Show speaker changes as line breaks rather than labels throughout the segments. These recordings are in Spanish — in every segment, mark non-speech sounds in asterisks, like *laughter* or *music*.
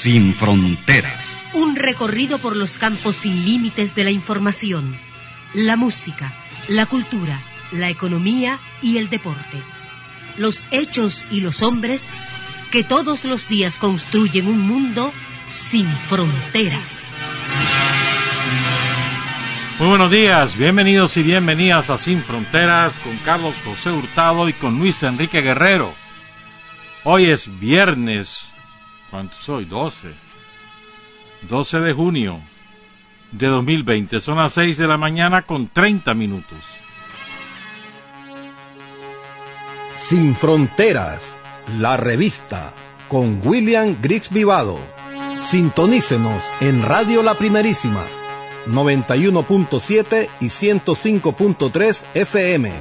Sin fronteras.
Un recorrido por los campos sin límites de la información, la música, la cultura, la economía y el deporte. Los hechos y los hombres que todos los días construyen un mundo sin fronteras.
Muy buenos días, bienvenidos y bienvenidas a Sin Fronteras con Carlos José Hurtado y con Luis Enrique Guerrero. Hoy es viernes, ¿cuánto soy? 12. 12 de junio de 2020, son las 6 de la mañana con 30 minutos.
Sin Fronteras, la revista, con William Griggs Vivado. Sintonícenos en Radio La Primerísima 91.7 y 105.3 FM.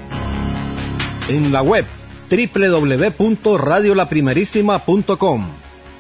En la web www.radiolaprimerísima.com.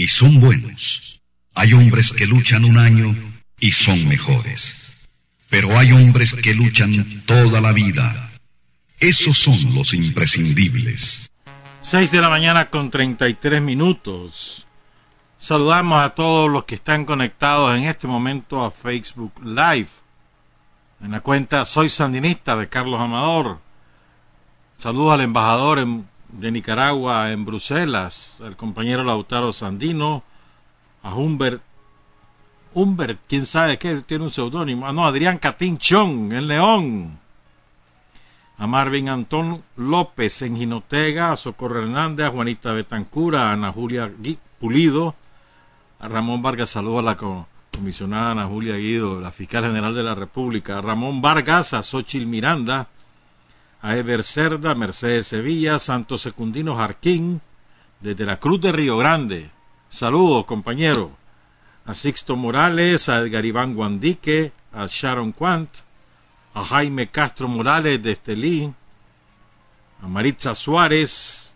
y son buenos. Hay hombres que luchan un año y son mejores. Pero hay hombres que luchan toda la vida. Esos son los imprescindibles.
Seis de la mañana con treinta y tres minutos. Saludamos a todos los que están conectados en este momento a Facebook Live. En la cuenta Soy Sandinista de Carlos Amador. Saludos al embajador en de Nicaragua en Bruselas, el compañero Lautaro Sandino, a Humbert, Humbert, quién sabe qué, tiene un seudónimo, ah, no, Adrián Catinchón en León, a Marvin Antón López en Jinotega, a Socorro Hernández, a Juanita Betancura, a Ana Julia Pulido, a Ramón Vargas, saludo a la comisionada Ana Julia Guido, la fiscal general de la República, a Ramón Vargas, a Xochil Miranda, a Ever Cerda, Mercedes Sevilla, Santos Secundino Jarquín, desde la Cruz de Río Grande. Saludos, compañero. A Sixto Morales, a Edgar Iván Guandique, a Sharon Quant, a Jaime Castro Morales de Estelí, a Maritza Suárez,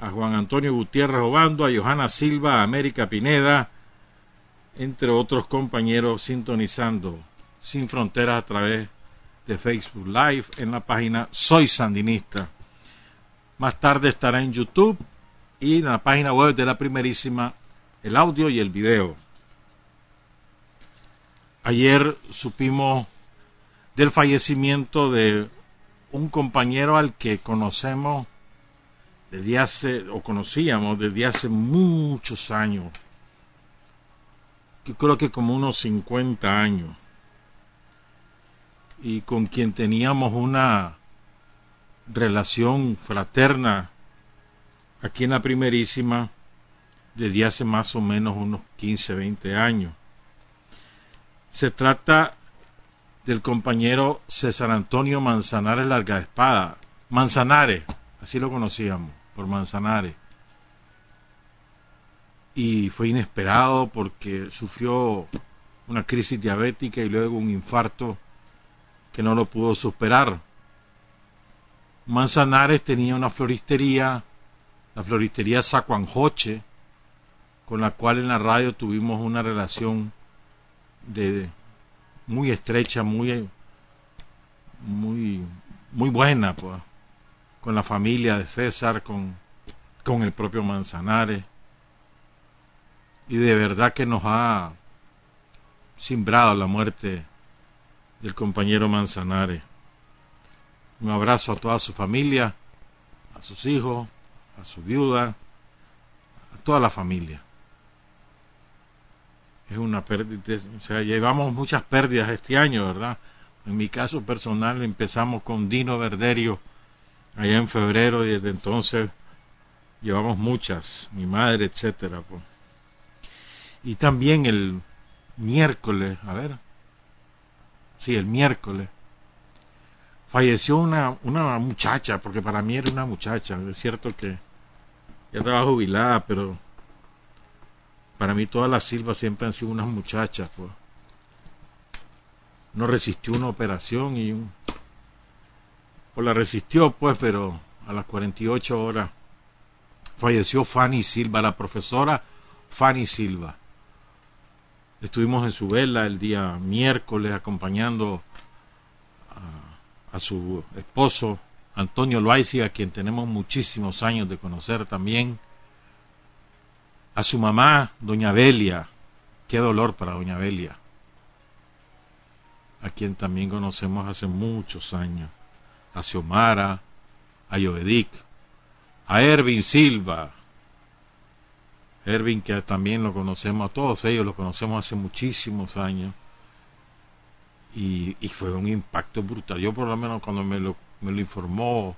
a Juan Antonio Gutiérrez Obando, a Johanna Silva, a América Pineda, entre otros compañeros sintonizando sin fronteras a través de Facebook Live en la página Soy Sandinista. Más tarde estará en YouTube y en la página web de la primerísima el audio y el video. Ayer supimos del fallecimiento de un compañero al que conocemos desde hace, o conocíamos desde hace muchos años. Yo creo que como unos 50 años y con quien teníamos una relación fraterna aquí en la primerísima desde hace más o menos unos 15, 20 años. Se trata del compañero César Antonio Manzanares Larga Espada, Manzanares, así lo conocíamos, por Manzanares. Y fue inesperado porque sufrió una crisis diabética y luego un infarto que no lo pudo superar. Manzanares tenía una floristería, la floristería Sacuanjoche, con la cual en la radio tuvimos una relación de muy estrecha, muy muy muy buena pues, con la familia de César, con, con el propio Manzanares. Y de verdad que nos ha simbrado la muerte del compañero Manzanares. Un abrazo a toda su familia, a sus hijos, a su viuda, a toda la familia. es una pérdida, o sea, llevamos muchas pérdidas este año, ¿verdad? En mi caso personal empezamos con Dino Verderio allá en febrero y desde entonces llevamos muchas, mi madre, etcétera. Pues. Y también el miércoles, a ver, sí, el miércoles, falleció una, una muchacha, porque para mí era una muchacha, es cierto que ya estaba jubilada, pero para mí todas las silvas siempre han sido unas muchachas, pues. No resistió una operación y un... O la resistió, pues, pero a las 48 horas falleció Fanny Silva, la profesora Fanny Silva. Estuvimos en su vela el día miércoles acompañando a, su esposo Antonio Loaiza, a quien tenemos muchísimos años de conocer también. A su mamá, doña Belia. Qué dolor para doña Belia. A quien también conocemos hace muchos años. A Xiomara, a Yovedic, a Ervin Silva, Ervin que también lo conocemos, a todos ellos lo conocemos hace muchísimos años y, fue un impacto brutal. Yo por lo menos cuando me lo, me lo informó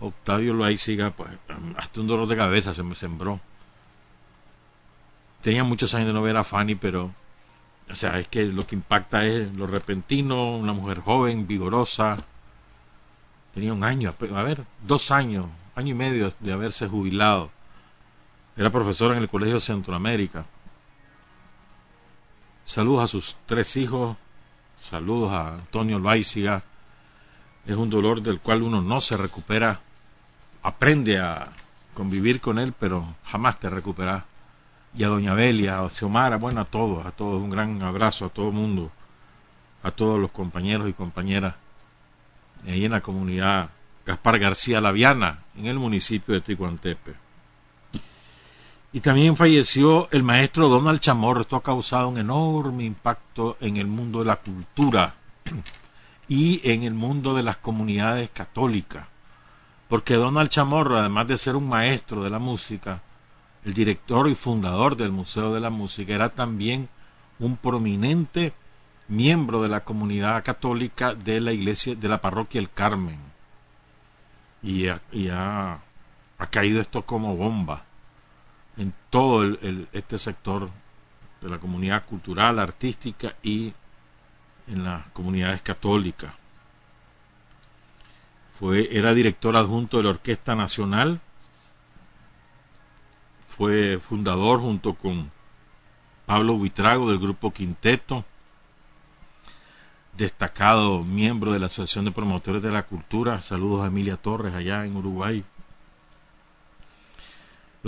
Octavio Loaiziga, pues hasta un dolor de cabeza se me sembró. Tenía muchos años de no ver a Fanny, pero o sea, es que lo que impacta es lo repentino, una mujer joven, vigorosa, tenía un año, a ver, dos años, año y medio de haberse jubilado. Era profesor en el Colegio Centroamérica. Saludos a sus tres hijos, saludos a Antonio Loaiziga. Es un dolor del cual uno no se recupera, aprende a convivir con él, pero jamás te recupera. Y a Doña Belia, a Xiomara, bueno, a todos, a todos, un gran abrazo a todo el mundo, a todos los compañeros y compañeras ahí en la comunidad Gaspar García Laviana, en el municipio de Ticuantepe. Y también falleció el maestro Donald Chamorro. Esto ha causado un enorme impacto en el mundo de la cultura *clears throat* y en el mundo de las comunidades católicas. Porque Donald Chamorro, además de ser un maestro de la música, el director y fundador del Museo de la Música, era también un prominente miembro de la comunidad católica de la iglesia de la parroquia El Carmen y ha, caído esto como bomba en todo este sector de la comunidad cultural, artística y en las comunidades católicas. Fue, era director adjunto de la Orquesta Nacional, fue fundador junto con Pablo Buitrago del grupo Quinteto, destacado miembro de la Asociación de Promotores de la Cultura. Saludos a Emilia Torres allá en Uruguay.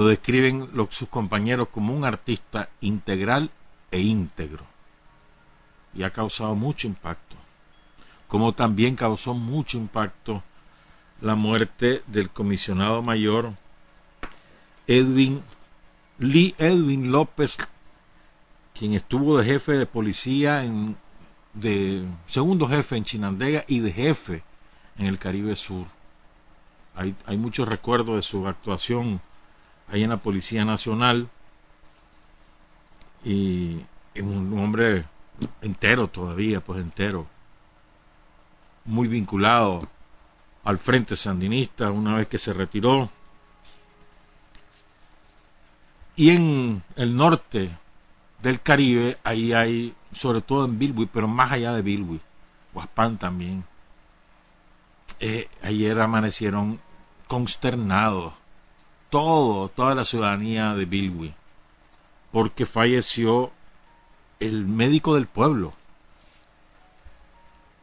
Lo describen sus compañeros como un artista integral e íntegro. Y ha causado mucho impacto. Como también causó mucho impacto la muerte del comisionado mayor Edwin Lee Edwin López, quien estuvo de jefe de policía en de segundo jefe en Chinandega y de jefe en el Caribe Sur. Hay, hay muchos recuerdos de su actuación ahí en la Policía Nacional y es un hombre entero todavía, pues entero, muy vinculado al Frente Sandinista una vez que se retiró. Y en el norte del Caribe, ahí hay, sobre todo en Bilwi, pero más allá de Bilwi, Huaspán también. Eh, ayer amanecieron consternados, todo, toda la ciudadanía de Bilwi, porque falleció el médico del pueblo,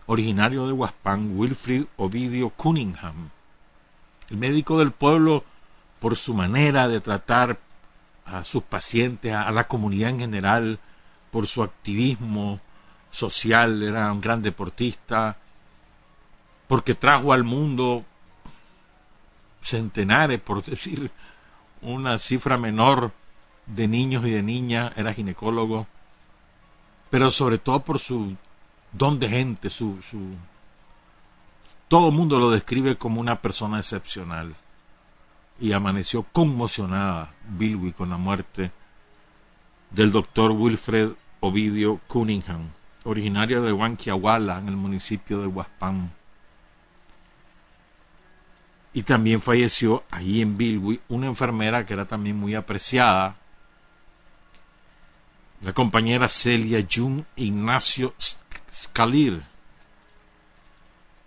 originario de Huaspán, Wilfrid Ovidio Cunningham. El médico del pueblo, por su manera de tratar a sus pacientes, a, la comunidad en general, por su activismo social, era un gran deportista, porque trajo al mundo centenares, por decir una cifra menor, de niños y de niñas, era ginecólogo, pero sobre todo por su don de gente, su, su todo el mundo lo describe como una persona excepcional y amaneció conmocionada Bilwi con la muerte del doctor Wilfred Ovidio Cunningham, originario de Huanquiahuala, en el municipio de Huaspán. Y también falleció allí en Bilwi una enfermera que era también muy apreciada, la compañera Celia Jun Ignacio Scalir.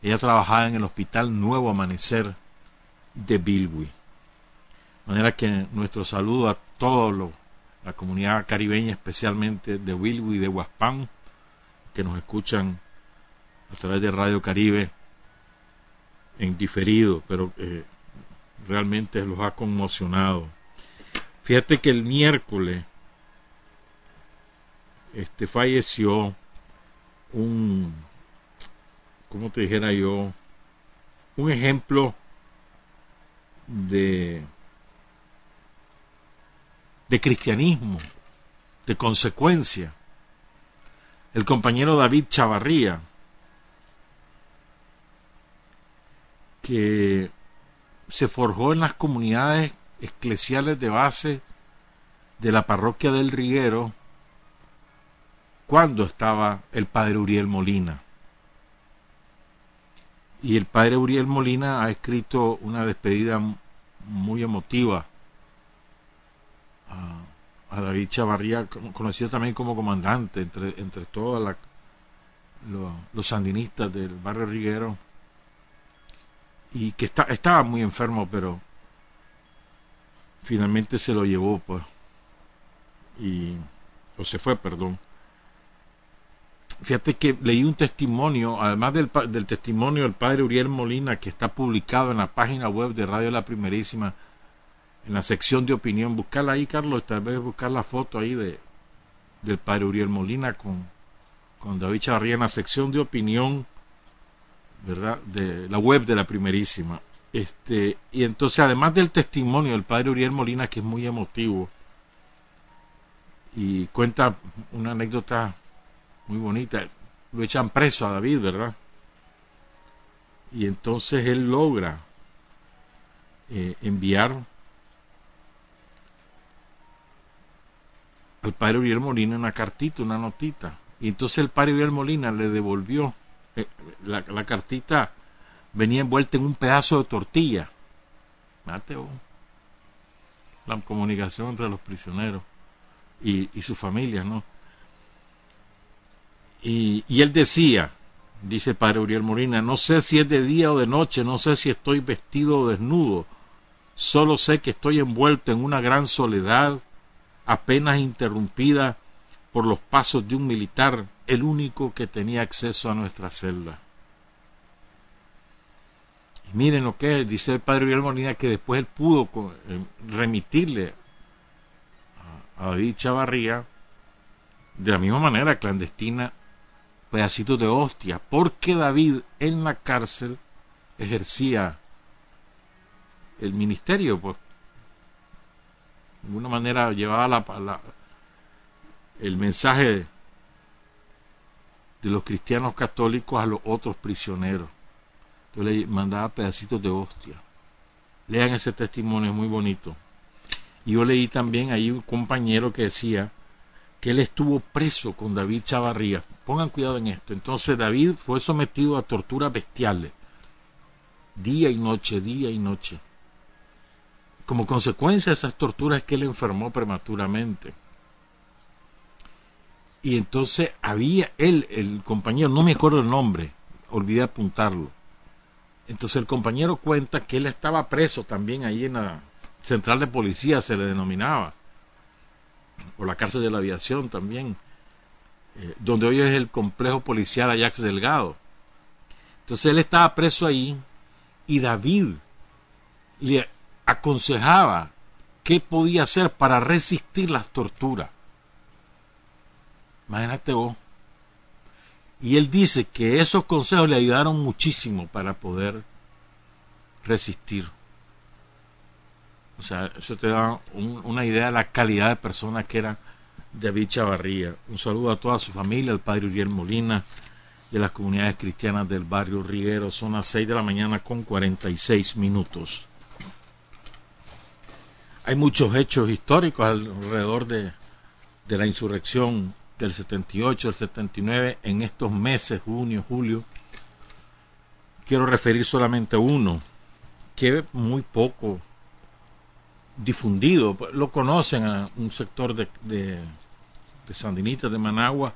Ella trabajaba en el Hospital Nuevo Amanecer de Bilwi. De manera que nuestro saludo a toda la comunidad caribeña, especialmente de Bilwi y de Huaspán, que nos escuchan a través de Radio Caribe en diferido, pero eh, realmente los ha conmocionado. Fíjate que el miércoles este falleció un como te dijera yo un ejemplo de de cristianismo de consecuencia el compañero David Chavarría que se forjó en las comunidades eclesiales de base de la parroquia del Riguero cuando estaba el padre Uriel Molina. Y el padre Uriel Molina ha escrito una despedida muy emotiva a, David Chavarría, conocido también como comandante entre, entre todos los sandinistas del barrio Riguero y que está, estaba muy enfermo, pero finalmente se lo llevó, pues, y, o se fue, perdón. Fíjate que leí un testimonio, además del, del testimonio del padre Uriel Molina, que está publicado en la página web de Radio La Primerísima, en la sección de opinión. Buscarla ahí, Carlos, tal vez buscar la foto ahí de, del padre Uriel Molina con, con David Chavarría en la sección de opinión ¿verdad? De la web de la primerísima. Este, y entonces, además del testimonio del padre Uriel Molina, que es muy emotivo, y cuenta una anécdota muy bonita, lo echan preso a David, ¿verdad? Y entonces él logra eh, enviar al padre Uriel Molina una cartita, una notita. Y entonces el padre Uriel Molina le devolvió eh, la, cartita venía envuelta en un pedazo de tortilla. Mateo. La comunicación entre los prisioneros y, y su familia, ¿no? Y, y, él decía, dice padre Uriel Morina, no sé si es de día o de noche, no sé si estoy vestido o desnudo, solo sé que estoy envuelto en una gran soledad, apenas interrumpida por los pasos de un militar, el único que tenía acceso a nuestra celda. Y miren lo que dice el padre Molina, que después él pudo eh, remitirle a, David Chavarría, de la misma manera clandestina, pedacitos de hostia, porque David en la cárcel ejercía el ministerio, pues de alguna manera llevaba la, el mensaje de los cristianos católicos a los otros prisioneros. Entonces le mandaba pedacitos de hostia. Lean ese testimonio, es muy bonito. Y yo leí también ahí un compañero que decía que él estuvo preso con David Chavarría. Pongan cuidado en esto. Entonces David fue sometido a torturas bestiales. Día y noche, día y noche. Como consecuencia de esas torturas que él enfermó prematuramente. Y entonces había él, el compañero, no me acuerdo el nombre, olvidé apuntarlo. Entonces el compañero cuenta que él estaba preso también ahí en la central de policía, se le denominaba, o la cárcel de la aviación también, eh, donde hoy es el complejo policial Ajax Delgado. Entonces él estaba preso ahí y David le aconsejaba qué podía hacer para resistir las torturas. Imagínate vos. Y él dice que esos consejos le ayudaron muchísimo para poder resistir. O sea, eso te da una idea de la calidad de persona que era David Chavarría. Un saludo a toda su familia, al padre Uriel Molina y a las comunidades cristianas del barrio Riguero. Son las 6 de la mañana con 46 minutos. Hay muchos hechos históricos alrededor de, de la insurrección del 78, el 79, en estos meses, junio, julio, quiero referir solamente a uno, que muy poco difundido, lo conocen a un sector de, de, de sandinistas de Managua,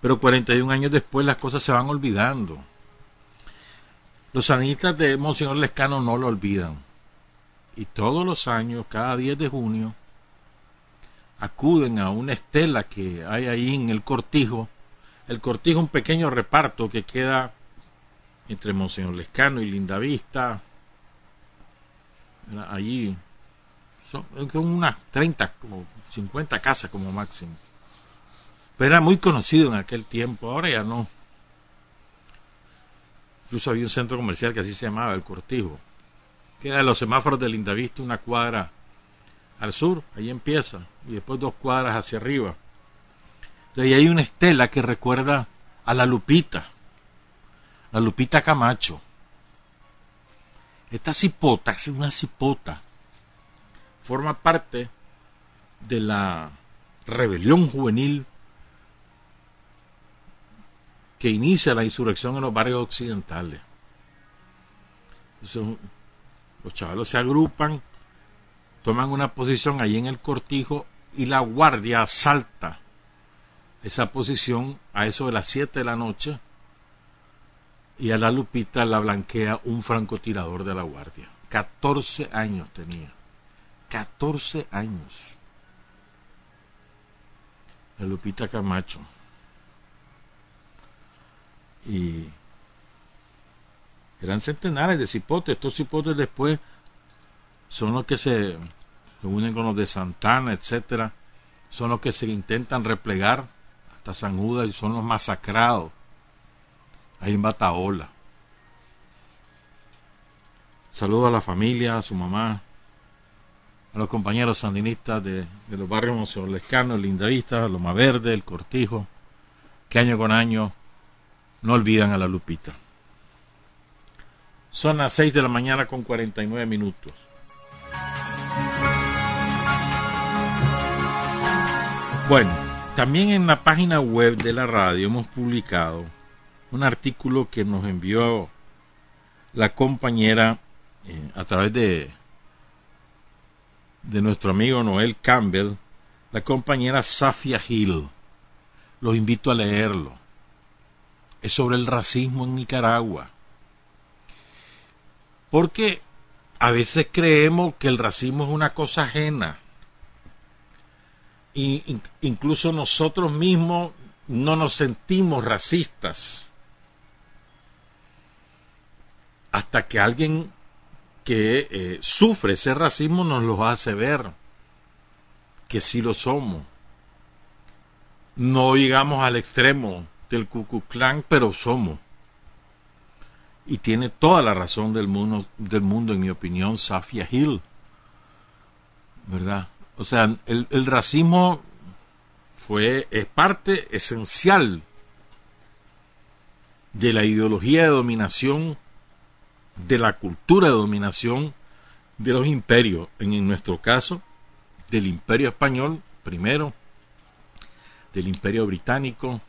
pero 41 años después las cosas se van olvidando. Los sandinistas de Monseñor Lescano no lo olvidan. Y todos los años, cada 10 de junio, acuden a una estela que hay ahí en el cortijo. El cortijo es un pequeño reparto que queda entre Monseñor Lescano y Lindavista. Allí son, unas 30, como 50 casas como máximo. Pero era muy conocido en aquel tiempo, ahora ya no. Incluso había un centro comercial que así se llamaba, el Cortijo. Queda de los semáforos de Lindavista una cuadra al sur, ahí empieza, y después dos cuadras hacia arriba. De ahí hay una estela que recuerda a la Lupita, la Lupita Camacho. Esta cipota, es una cipota, forma parte de la rebelión juvenil que inicia la insurrección en los barrios occidentales. Los chavalos se agrupan toman una posición ahí en el cortijo y la guardia asalta esa posición a eso de las 7 de la noche y a la Lupita la blanquea un francotirador de la guardia. 14 años tenía. 14 años. La Lupita Camacho. Y eran centenares de cipotes. Estos cipotes después son los que se unen con los de Santana, etcétera, son los que se intentan replegar hasta San Judas y son los masacrados ahí en Bataola. Saludo a la familia, a su mamá, a los compañeros sandinistas de, los barrios el Lindavista, Loma Verde, el Cortijo, que año con año no olvidan a la Lupita. Son las 6 de la mañana con 49 minutos. Bueno, también en la página web de la radio hemos publicado un artículo que nos envió la compañera eh, a través de, de nuestro amigo Noel Campbell, la compañera Safia Hill. Los invito a leerlo. Es sobre el racismo en Nicaragua. Porque a veces creemos que el racismo es una cosa ajena y incluso nosotros mismos no nos sentimos racistas hasta que alguien que eh, sufre ese racismo nos lo hace ver que sí lo somos. No llegamos al extremo del Ku Klux pero somos. Y tiene toda la razón del mundo, del mundo en mi opinión, Safia Hill. ¿Verdad? O sea, el, racismo fue, es parte esencial de la ideología de dominación, de la cultura de dominación de los imperios, en, nuestro caso, del imperio español primero, del imperio británico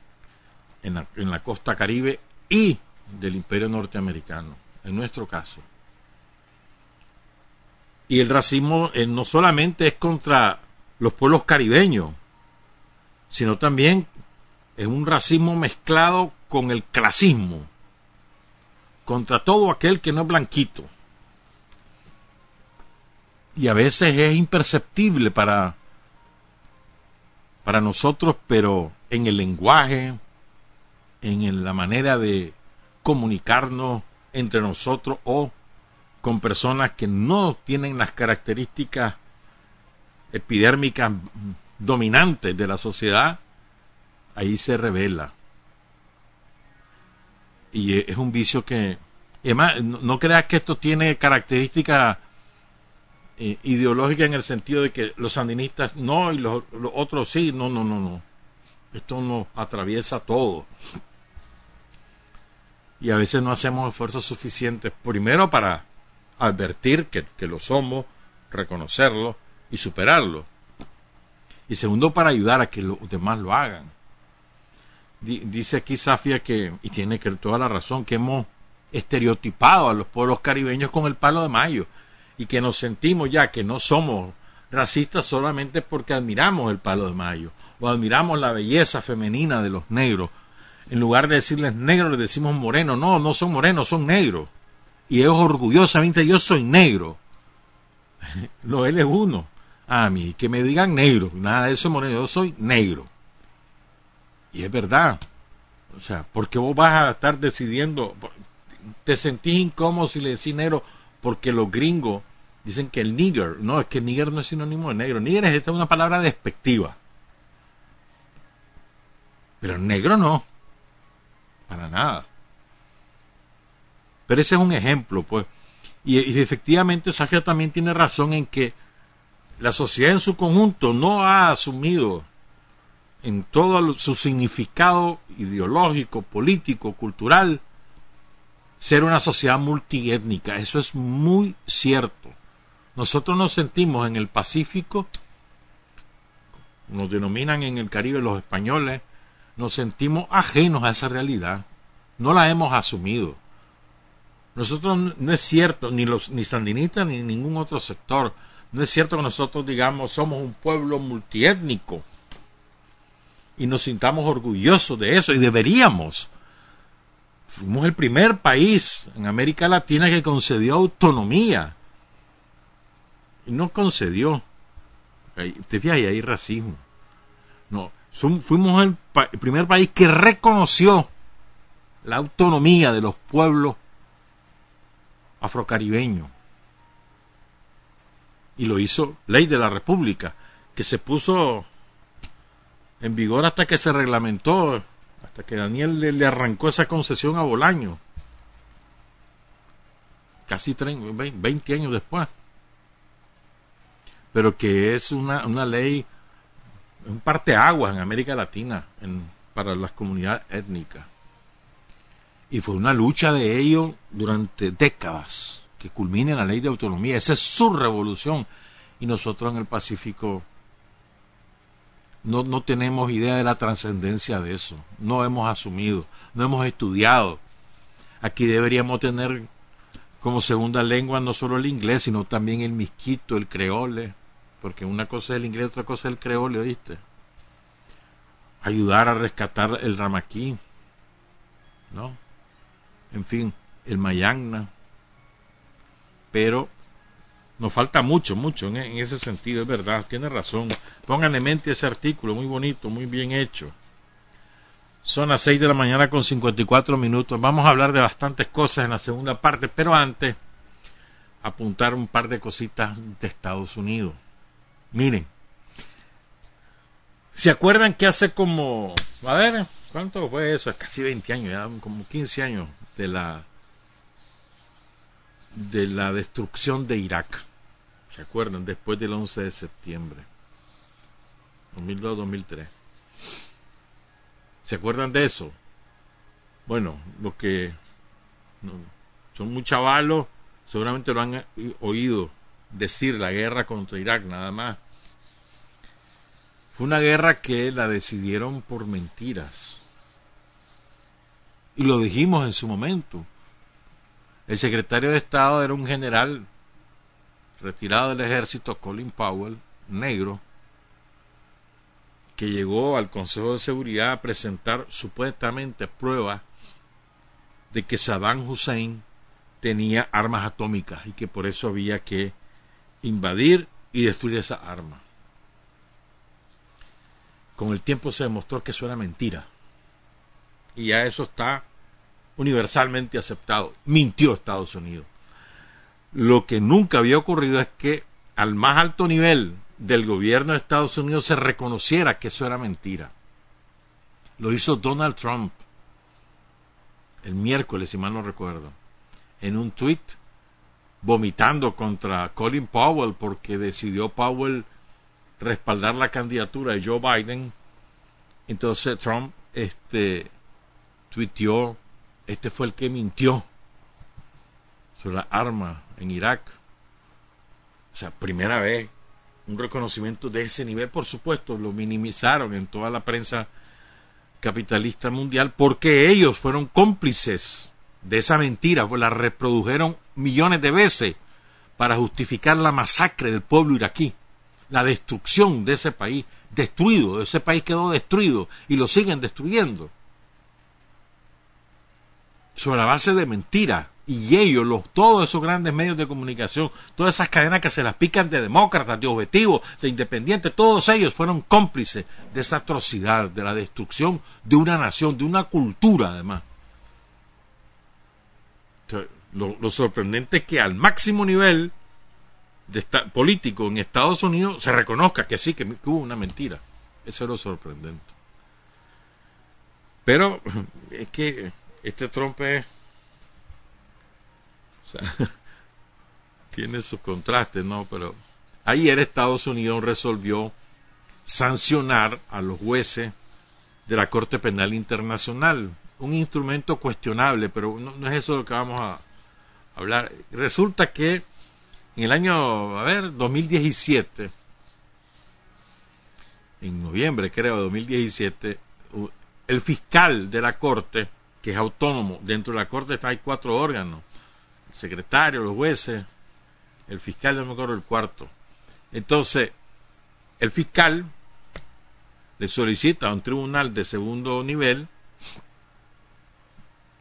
en la, en la costa caribe y del imperio norteamericano, en nuestro caso. Y el racismo eh, no solamente es contra los pueblos caribeños, sino también es un racismo mezclado con el clasismo, contra todo aquel que no es blanquito. Y a veces es imperceptible para, para nosotros, pero en el lenguaje, en la manera de comunicarnos entre nosotros o con personas que no tienen las características epidérmicas dominantes de la sociedad, ahí se revela. Y es un vicio que, además, no, creas que esto tiene características eh, ideológicas en el sentido de que los sandinistas no y los, los otros sí, no, no, no, no. Esto nos atraviesa todo. Y a veces no hacemos esfuerzos suficientes, primero para advertir que, lo somos, reconocerlo y superarlo. y segundo para ayudar a que los demás lo hagan. Dice aquí Safia que, y tiene que toda la razón, que hemos estereotipado a los pueblos caribeños con el palo de mayo y que nos sentimos ya que no somos racistas solamente porque admiramos el palo de mayo o admiramos la belleza femenina de los negros. En lugar de decirles negros, les decimos moreno. No, no son morenos, son negros. Y ellos orgullosamente, yo soy negro. *laughs* Lo él es uno. A mí, que me digan negro. Nada de eso es moreno, yo soy negro. Y es verdad. O sea, porque vos vas a estar decidiendo, te sentís incómodo si le decís negro porque los gringos dicen que el nigger, no, es que nigger no es sinónimo de negro. Nigger es esta una palabra despectiva. Pero negro no. Para nada. Pero ese es un ejemplo, pues. Y, efectivamente Safia también tiene razón en que la sociedad en su conjunto no ha asumido en todo su significado ideológico, político, cultural, ser una sociedad multiétnica. Eso es muy cierto. Nosotros nos sentimos en el Pacífico, nos denominan en el Caribe los españoles, nos sentimos ajenos a esa realidad. No la hemos asumido. Nosotros no es cierto, ni los ni sandinistas ni ningún otro sector, no es cierto que nosotros digamos somos un pueblo multiétnico y nos sintamos orgullosos de eso y deberíamos. Fuimos el primer país en América Latina que concedió autonomía. Y no concedió. Te fijas, ahí hay racismo. No, fuimos el, el primer país que reconoció la autonomía de los pueblos afrocaribeños. Y lo hizo ley de la República, que se puso en vigor hasta que se reglamentó, hasta que Daniel le, arrancó esa concesión a Bolaño, casi 20 años después. Pero que es una, una ley, un parteaguas en América Latina para las comunidades étnicas. Y fue una lucha de ellos durante décadas, que culmine en la ley de autonomía. Esa es su revolución. Y nosotros en el Pacífico no, no tenemos idea de la trascendencia de eso, no hemos asumido, no hemos estudiado. Aquí deberíamos tener como segunda lengua no solo el inglés, sino también el misquito, el creole, porque una cosa es el inglés, otra cosa es el creole, ¿oíste? Ayudar a rescatar el ramaquí, ¿no? En fin, el mayagna. Pero nos falta mucho, mucho en, ese sentido, es verdad, tiene razón. Pongan en mente ese artículo, muy bonito, muy bien hecho. Son las 6 de la mañana con 54 minutos. Vamos a hablar de bastantes cosas en la segunda parte, pero antes apuntar un par de cositas de Estados Unidos. Miren, ¿se acuerdan que hace como, a ver, ¿cuánto fue eso? Casi 20 años, ya como 15 años de la de la destrucción de Irak. ¿Se acuerdan? Después del 11 de septiembre. 2002-2003. ¿Se acuerdan de eso? Bueno, los que son muy chavalos seguramente lo han oído decir la guerra contra Irak nada más. Fue una guerra que la decidieron por mentiras. Y lo dijimos en su momento. El secretario de Estado era un general retirado del ejército, Colin Powell, negro, que llegó al Consejo de Seguridad a presentar supuestamente pruebas de que Saddam Hussein tenía armas atómicas y que por eso había que invadir y destruir esa arma. Con el tiempo se demostró que eso era mentira. Y ya eso está universalmente aceptado. Mintió Estados Unidos. Lo que nunca había ocurrido es que al más alto nivel del gobierno de Estados Unidos se reconociera que eso era mentira. Lo hizo Donald Trump el miércoles, si mal no recuerdo, en un tweet vomitando contra Colin Powell porque decidió Powell respaldar la candidatura de Joe Biden. Entonces Trump este tuiteó este fue el que mintió sobre la arma en Irak. O sea, primera vez un reconocimiento de ese nivel, por supuesto, lo minimizaron en toda la prensa capitalista mundial porque ellos fueron cómplices de esa mentira, la reprodujeron millones de veces para justificar la masacre del pueblo iraquí, la destrucción de ese país, destruido, ese país quedó destruido y lo siguen destruyendo. Sobre la base de mentiras. Y ellos, los, todos esos grandes medios de comunicación, todas esas cadenas que se las pican de demócratas, de objetivos, de independientes, todos ellos fueron cómplices de esa atrocidad, de la destrucción de una nación, de una cultura además. Lo, sorprendente es que al máximo nivel de político en Estados Unidos se reconozca que sí, que, hubo una mentira. Eso es lo sorprendente. Pero *laughs* es que este Trump *laughs* tiene sus contrastes, ¿no? Pero ayer Estados Unidos resolvió sancionar a los jueces de la Corte Penal Internacional. Un instrumento cuestionable, pero no es eso lo que vamos a, hablar. Resulta que en el año, a ver, 2017, en noviembre creo, de 2017, el fiscal de la Corte, que es autónomo, dentro de la Corte hay cuatro órganos, el secretario, los jueces, el fiscal, no me acuerdo el cuarto. Entonces, el fiscal le solicita a un tribunal de segundo nivel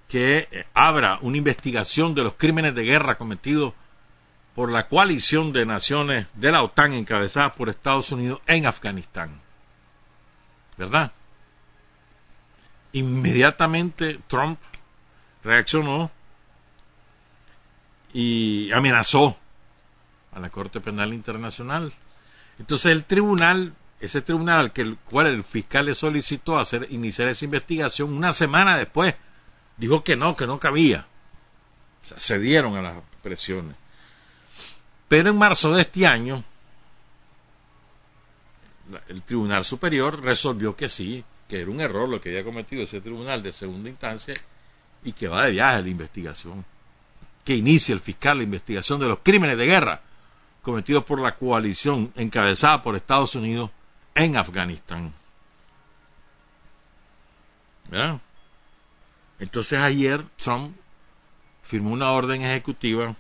que abra una investigación de los crímenes de guerra cometidos por la coalición de naciones de la OTAN encabezada por Estados Unidos en Afganistán. ¿Verdad? Inmediatamente Trump reaccionó y amenazó a la Corte Penal Internacional. Entonces el tribunal, ese tribunal al que cual el fiscal le solicitó hacer iniciar esa investigación una semana después dijo que no, que no cabía. O sea, cedieron a las presiones. Pero en marzo de este año, el Tribunal Superior resolvió que sí, que era un error lo que había cometido ese tribunal de segunda instancia y que va de viaje la investigación. Que inicie el fiscal la investigación de los crímenes de guerra cometidos por la coalición encabezada por Estados Unidos en Afganistán. Entonces ayer Trump firmó una orden ejecutiva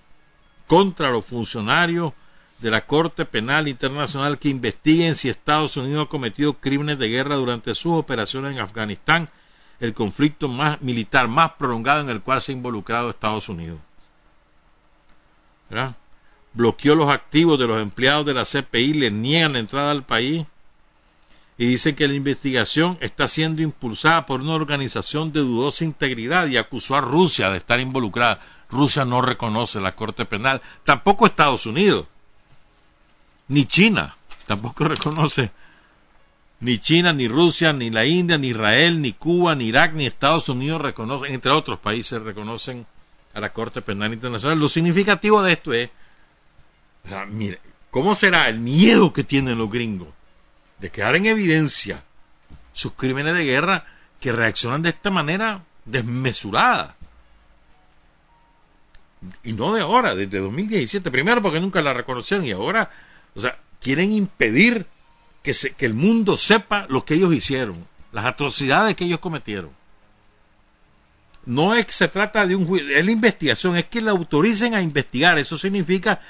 contra los funcionarios de la Corte Penal Internacional que investiguen si Estados Unidos ha cometido crímenes de guerra durante sus operaciones en Afganistán, el conflicto más militar más prolongado en el cual se ha involucrado Estados Unidos. Bloqueó los activos de los empleados de la CPI, le niegan la entrada al país y dice que la investigación está siendo impulsada por una organización de dudosa integridad y acusó a Rusia de estar involucrada. Rusia no reconoce la Corte Penal, tampoco Estados Unidos, ni China, tampoco *laughs* reconoce ni China, ni Rusia, ni la India, ni Israel, ni Cuba, ni Irak, ni Estados Unidos reconocen, entre otros países reconocen a la Corte Penal Internacional. Lo significativo de esto es, mire, ¿cómo será el miedo que tienen los gringos? de quedar en evidencia sus crímenes de guerra que reaccionan de esta manera desmesurada. Y no de ahora, desde 2017. Primero porque nunca la reconocieron y ahora, o sea, quieren impedir que, se, que el mundo sepa lo que ellos hicieron, las atrocidades que ellos cometieron. No es que se trata de un juicio, es la investigación, es que le autoricen a investigar. Eso significa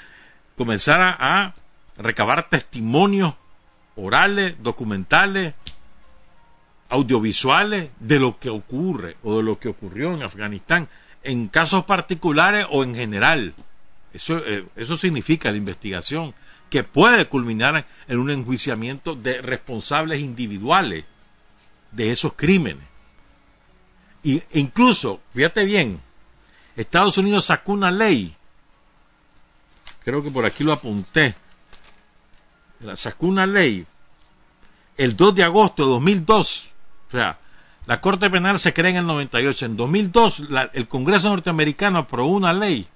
comenzar a recabar testimonios orales, documentales, audiovisuales de lo que ocurre o de lo que ocurrió en Afganistán, en casos particulares o en general. Eso, eh, eso significa la investigación, que puede culminar en un enjuiciamiento de responsables individuales de esos crímenes. Y, incluso, fíjate bien, Estados Unidos sacó una ley, creo que por aquí lo apunté, sacó una ley el 2 de agosto de 2002. O sea, la Corte Penal se crea en el 98. En 2002 el Congreso norteamericano aprobó una ley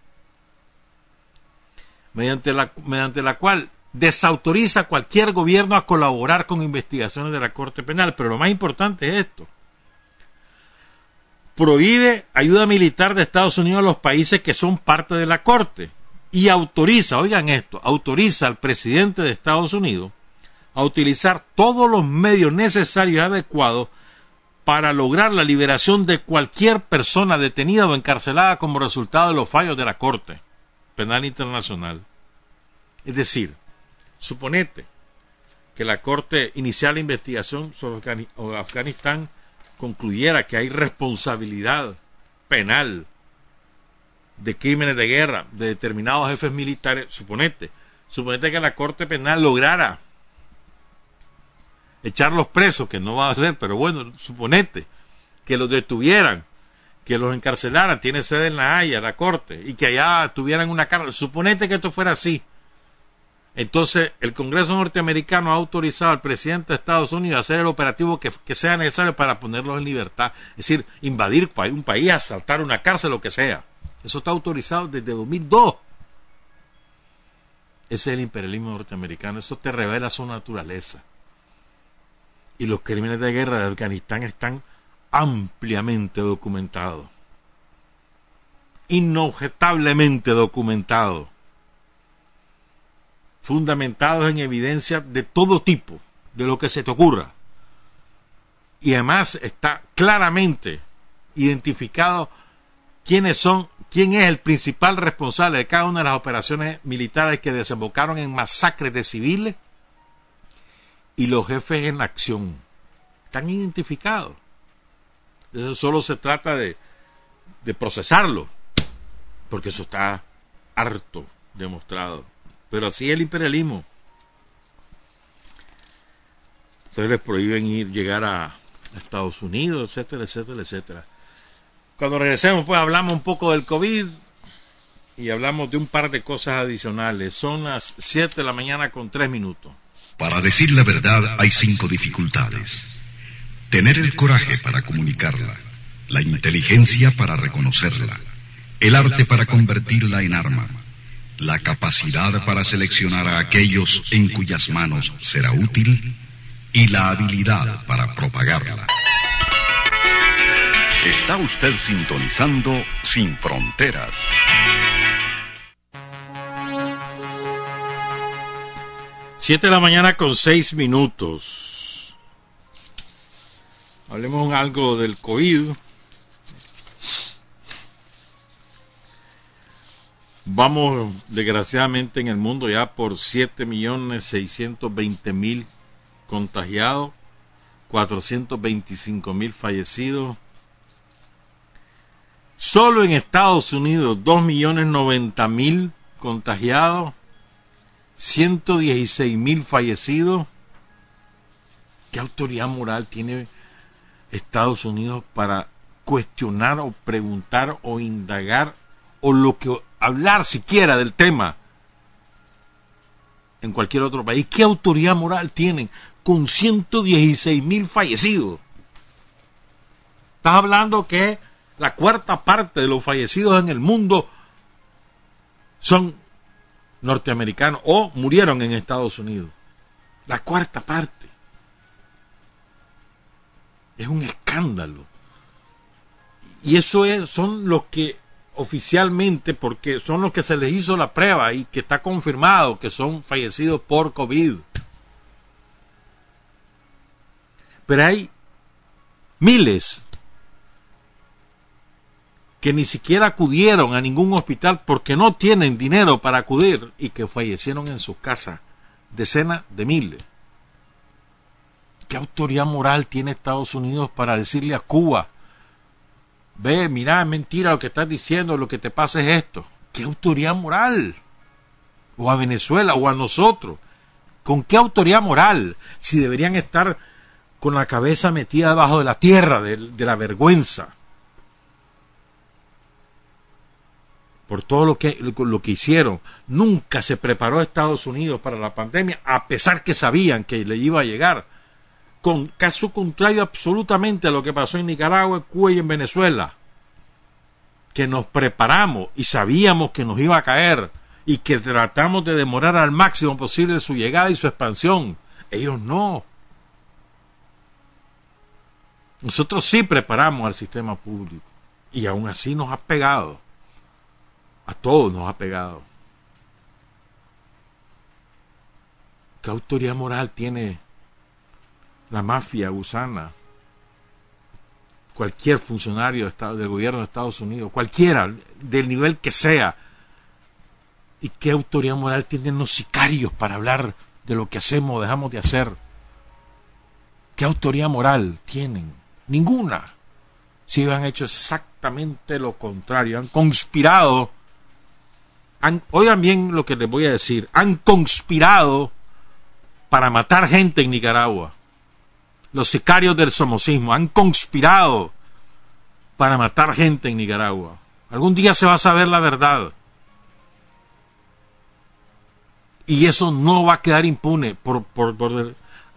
mediante la, mediante la cual desautoriza a cualquier gobierno a colaborar con investigaciones de la Corte Penal. Pero lo más importante es esto. Prohíbe ayuda militar de Estados Unidos a los países que son parte de la Corte y autoriza, oigan esto, autoriza al presidente de Estados Unidos a utilizar todos los medios necesarios y adecuados para lograr la liberación de cualquier persona detenida o encarcelada como resultado de los fallos de la Corte Penal Internacional. Es decir, suponete que la Corte inicial la investigación sobre Afganistán concluyera que hay responsabilidad penal de crímenes de guerra de determinados jefes militares, suponete, suponete que la Corte Penal lograra echarlos presos, que no va a hacer, pero bueno, suponete que los detuvieran, que los encarcelaran, tiene sede en la Haya, la Corte, y que allá tuvieran una cárcel, suponete que esto fuera así. Entonces, el Congreso norteamericano ha autorizado al presidente de Estados Unidos a hacer el operativo que, que sea necesario para ponerlos en libertad. Es decir, invadir un país, asaltar una cárcel, lo que sea. Eso está autorizado desde 2002. Ese es el imperialismo norteamericano. Eso te revela su naturaleza. Y los crímenes de guerra de Afganistán están ampliamente documentados. Inobjetablemente documentados. Fundamentados en evidencia de todo tipo, de lo que se te ocurra. Y además está claramente identificado quiénes son quién es el principal responsable de cada una de las operaciones militares que desembocaron en masacres de civiles y los jefes en acción. Están identificados. Solo se trata de, de procesarlo, porque eso está harto demostrado. Pero así es el imperialismo. Entonces les prohíben ir, llegar a Estados Unidos, etcétera, etcétera, etcétera. Cuando regresemos, pues hablamos un poco del COVID y hablamos de un par de cosas adicionales. Son las 7 de la mañana con 3 minutos.
Para decir la verdad hay cinco dificultades. Tener el coraje para comunicarla, la inteligencia para reconocerla, el arte para convertirla en arma, la capacidad para seleccionar a aquellos en cuyas manos será útil y la habilidad para propagarla. Está usted sintonizando Sin Fronteras.
Siete de la mañana con seis minutos. Hablemos algo del COVID. Vamos, desgraciadamente, en el mundo ya por siete millones seiscientos veinte mil contagiados, cuatrocientos veinticinco mil fallecidos, Solo en Estados Unidos, 2.090.000 contagiados, 116.000 fallecidos. ¿Qué autoridad moral tiene Estados Unidos para cuestionar o preguntar o indagar o lo que hablar siquiera del tema en cualquier otro país? ¿Qué autoridad moral tienen con 116.000 fallecidos? Estás hablando que la cuarta parte de los fallecidos en el mundo son norteamericanos o murieron en Estados Unidos. La cuarta parte. Es un escándalo. Y eso es, son los que oficialmente, porque son los que se les hizo la prueba y que está confirmado que son fallecidos por COVID. Pero hay miles que ni siquiera acudieron a ningún hospital porque no tienen dinero para acudir y que fallecieron en sus casas, decenas de miles. ¿Qué autoridad moral tiene Estados Unidos para decirle a Cuba, ve, mira, es mentira lo que estás diciendo, lo que te pasa es esto? ¿Qué autoridad moral? O a Venezuela o a nosotros. ¿Con qué autoridad moral? Si deberían estar con la cabeza metida debajo de la tierra, de, de la vergüenza. Por todo lo que, lo que hicieron. Nunca se preparó Estados Unidos para la pandemia, a pesar que sabían que le iba a llegar. Con caso contrario absolutamente a lo que pasó en Nicaragua, Cuba y en Venezuela. Que nos preparamos y sabíamos que nos iba a caer y que tratamos de demorar al máximo posible su llegada y su expansión. Ellos no. Nosotros sí preparamos al sistema público y aún así nos ha pegado a todos nos ha pegado. ¿Qué autoridad moral tiene la mafia gusana? Cualquier funcionario del gobierno de Estados Unidos, cualquiera, del nivel que sea. ¿Y qué autoridad moral tienen los sicarios para hablar de lo que hacemos o dejamos de hacer? ¿Qué autoridad moral tienen? Ninguna. Si han hecho exactamente lo contrario, han conspirado oigan bien lo que les voy a decir, han conspirado para matar gente en Nicaragua. Los sicarios del somocismo han conspirado para matar gente en Nicaragua. Algún día se va a saber la verdad. Y eso no va a quedar impune. Por,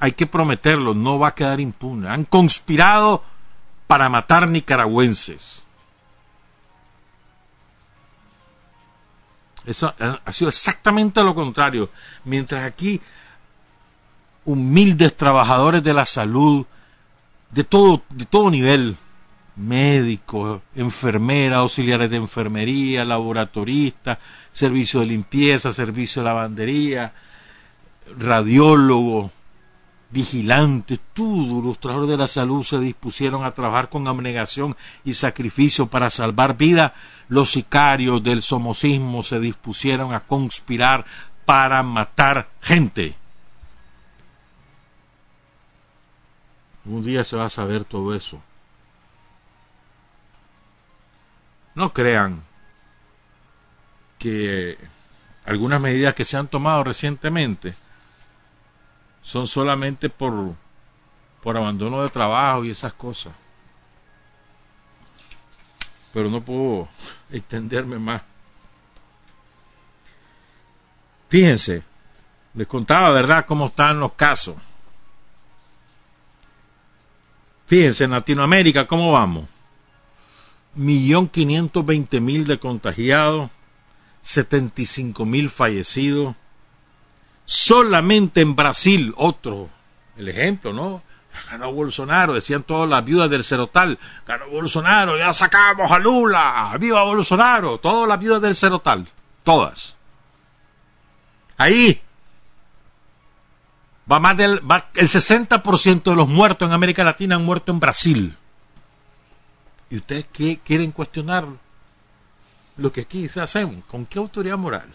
hay que prometerlo, no va a quedar impune. Han conspirado para matar nicaragüenses. Eso ha sido exactamente lo contrario. Mientras aquí humildes trabajadores de la salud, de todo, de todo nivel, médicos, enfermeras, auxiliares de enfermería, laboratoristas, servicio de limpieza, servicio de lavandería, radiólogos, vigilantes, todos los trabajadores de la salud se dispusieron a trabajar con abnegación y sacrificio para salvar vidas. Los sicarios del somocismo se dispusieron a conspirar para matar gente. Un día se va a saber todo eso. No crean que algunas medidas que se han tomado recientemente son solamente por, por abandono de trabajo y esas cosas. Pero no puedo *laughs* extenderme más. Fíjense, les contaba, ¿verdad?, cómo están los casos. Fíjense, en Latinoamérica, ¿cómo vamos? Millón quinientos veinte mil de contagiados, setenta y cinco mil fallecidos. Solamente en Brasil, otro, el ejemplo, ¿no? Ganó Bolsonaro, decían todas las viudas del Cerotal, ganó Bolsonaro, ya sacamos a Lula, viva Bolsonaro, todas las viudas del Cerotal, todas. Ahí Va más del, el 60% de los muertos en América Latina han muerto en Brasil. ¿Y ustedes qué quieren cuestionar lo que aquí se hacemos? ¿Con qué autoridad moral?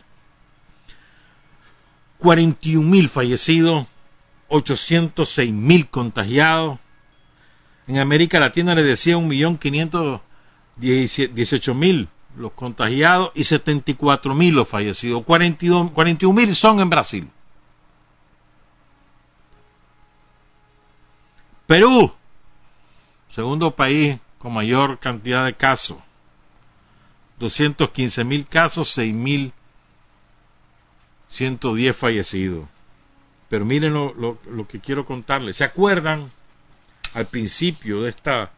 41 mil fallecidos, 806 mil contagiados. En América Latina le decía 1.518.000 los contagiados y 74 mil los fallecidos. 41 mil son en Brasil. Perú, segundo país con mayor cantidad de casos. 215 mil casos, 6 mil 110 fallecidos. Pero miren lo, que quiero contarles. ¿Se acuerdan al principio de esta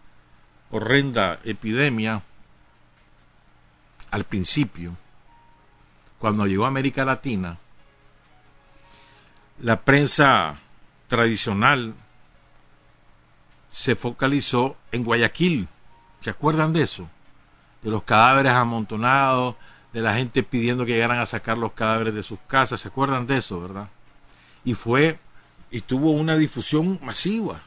horrenda epidemia? Al principio, cuando llegó a América Latina, la prensa tradicional se focalizó en Guayaquil. ¿Se acuerdan de eso? De los cadáveres amontonados, de la gente pidiendo que llegaran a sacar los cadáveres de sus casas. ¿Se acuerdan de eso, verdad? Y fue, y tuvo una difusión masiva.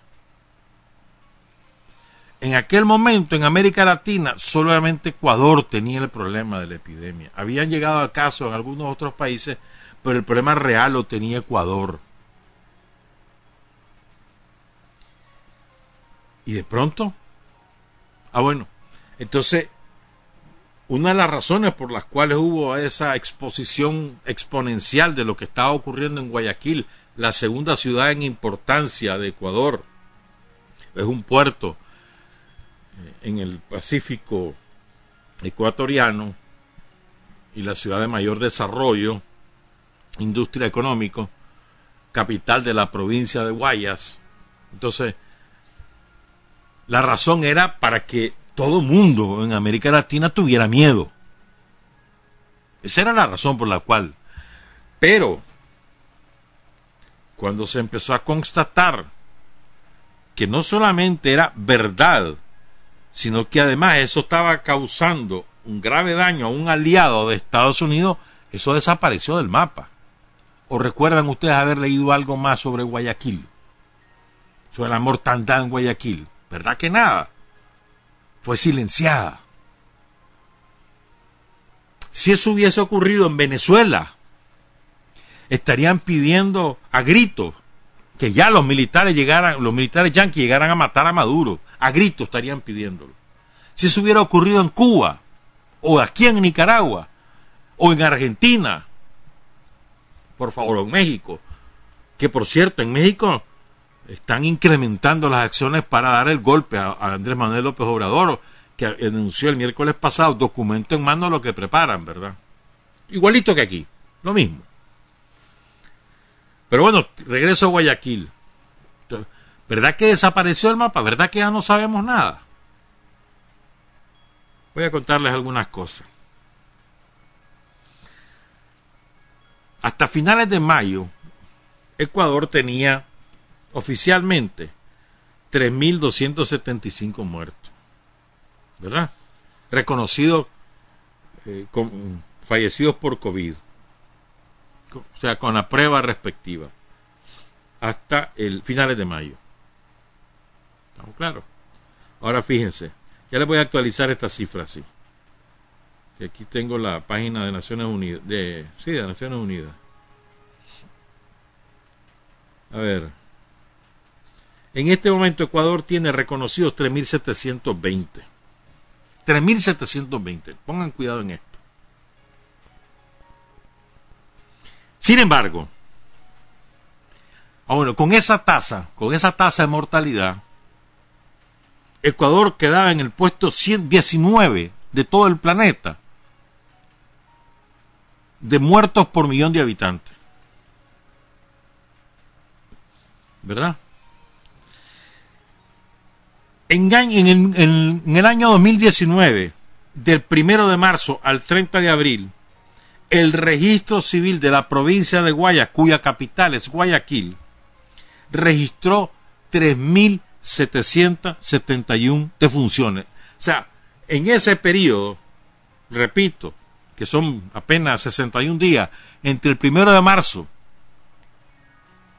En aquel momento, en América Latina, solamente Ecuador tenía el problema de la epidemia. Habían llegado al caso en algunos otros países, pero el problema real lo tenía Ecuador. Y de pronto, ah bueno, entonces, una de las razones por las cuales hubo esa exposición exponencial de lo que estaba ocurriendo en Guayaquil, la segunda ciudad en importancia de Ecuador, es un puerto eh, en el Pacífico ecuatoriano y la ciudad de mayor desarrollo, industria económico, capital de la provincia de Guayas. Entonces, la razón era para que todo mundo en América Latina tuviera miedo. Esa era la razón por la cual. Pero, cuando se empezó a constatar que no solamente era verdad, sino que además eso estaba causando un grave daño a un aliado de Estados Unidos, eso desapareció del mapa. ¿O recuerdan ustedes haber leído algo más sobre Guayaquil? Sobre la mortandad en Guayaquil. ¿Verdad que nada? Fue silenciada. Si eso hubiese ocurrido en Venezuela, estarían pidiendo a gritos que ya los militares llegaran, los militares yanquis llegaran a matar a Maduro. A gritos estarían pidiéndolo. Si eso hubiera ocurrido en Cuba, o aquí en Nicaragua, o en Argentina, por favor, en México, que por cierto, en México están incrementando las acciones para dar el golpe a, Andrés Manuel López Obrador, que anunció el miércoles pasado, documento en mano lo que preparan, ¿verdad? Igualito que aquí, lo mismo. Pero bueno, regreso a Guayaquil. ¿Verdad que desapareció el mapa? ¿Verdad que ya no sabemos nada? Voy a contarles algunas cosas. Hasta finales de mayo, Ecuador tenía oficialmente 3.275 muertos. ¿Verdad? Reconocidos eh, fallecidos por COVID o sea, con la prueba respectiva, hasta el finales de mayo. ¿Estamos claros? Ahora fíjense, ya les voy a actualizar esta cifra así. Que aquí tengo la página de Naciones Unidas, de, sí, de Naciones Unidas. A ver. En este momento Ecuador tiene reconocidos 3.720. 3.720. Pongan cuidado en esto. Sin embargo, ah, bueno, con esa tasa, con esa tasa de mortalidad, Ecuador quedaba en el puesto 119 de todo el planeta de muertos por millón de habitantes. ¿Verdad? En, el, en el año 2019, del primero de marzo al 30 de abril, el registro civil de la provincia de Guayaquil, cuya capital es Guayaquil, registró 3.771 defunciones. O sea, en ese periodo, repito, que son apenas 61 días, entre el primero de marzo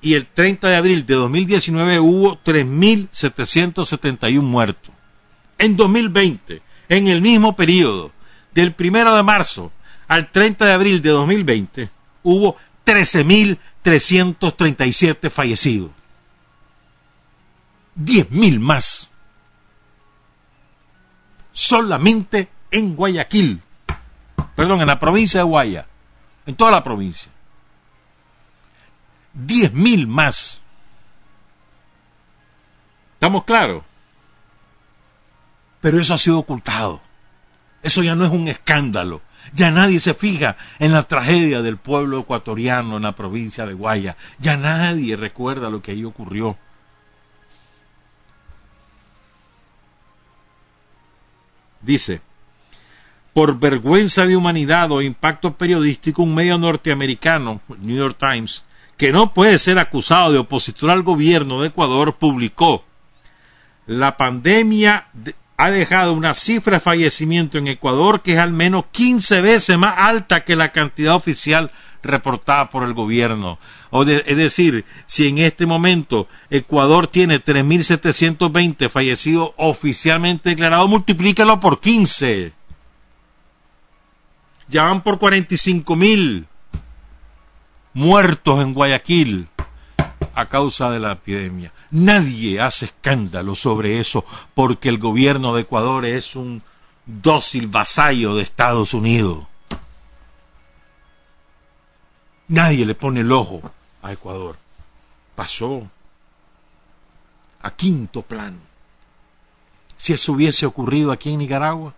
y el 30 de abril de 2019 hubo 3.771 muertos. En 2020, en el mismo periodo, del primero de marzo al 30 de abril de 2020 hubo 13.337 fallecidos. 10.000 más. Solamente en Guayaquil. Perdón, en la provincia de Guaya. En toda la provincia. 10.000 más. ¿Estamos claros? Pero eso ha sido ocultado. Eso ya no es un escándalo. Ya nadie se fija en la tragedia del pueblo ecuatoriano en la provincia de Guaya. Ya nadie recuerda lo que ahí ocurrió. Dice, por vergüenza de humanidad o impacto periodístico, un medio norteamericano, New York Times, que no puede ser acusado de opositor al gobierno de Ecuador, publicó la pandemia de, ha dejado una cifra de fallecimiento en Ecuador que es al menos 15 veces más alta que la cantidad oficial reportada por el gobierno. es decir, si en este momento Ecuador tiene 3.720 fallecidos oficialmente declarados, multiplíquelo por 15. Ya van por 45.000 muertos en Guayaquil a causa de la epidemia. Nadie hace escándalo sobre eso porque el gobierno de Ecuador es un dócil vasallo de Estados Unidos. Nadie le pone el ojo a Ecuador. Pasó a quinto plano. Si eso hubiese ocurrido aquí en Nicaragua,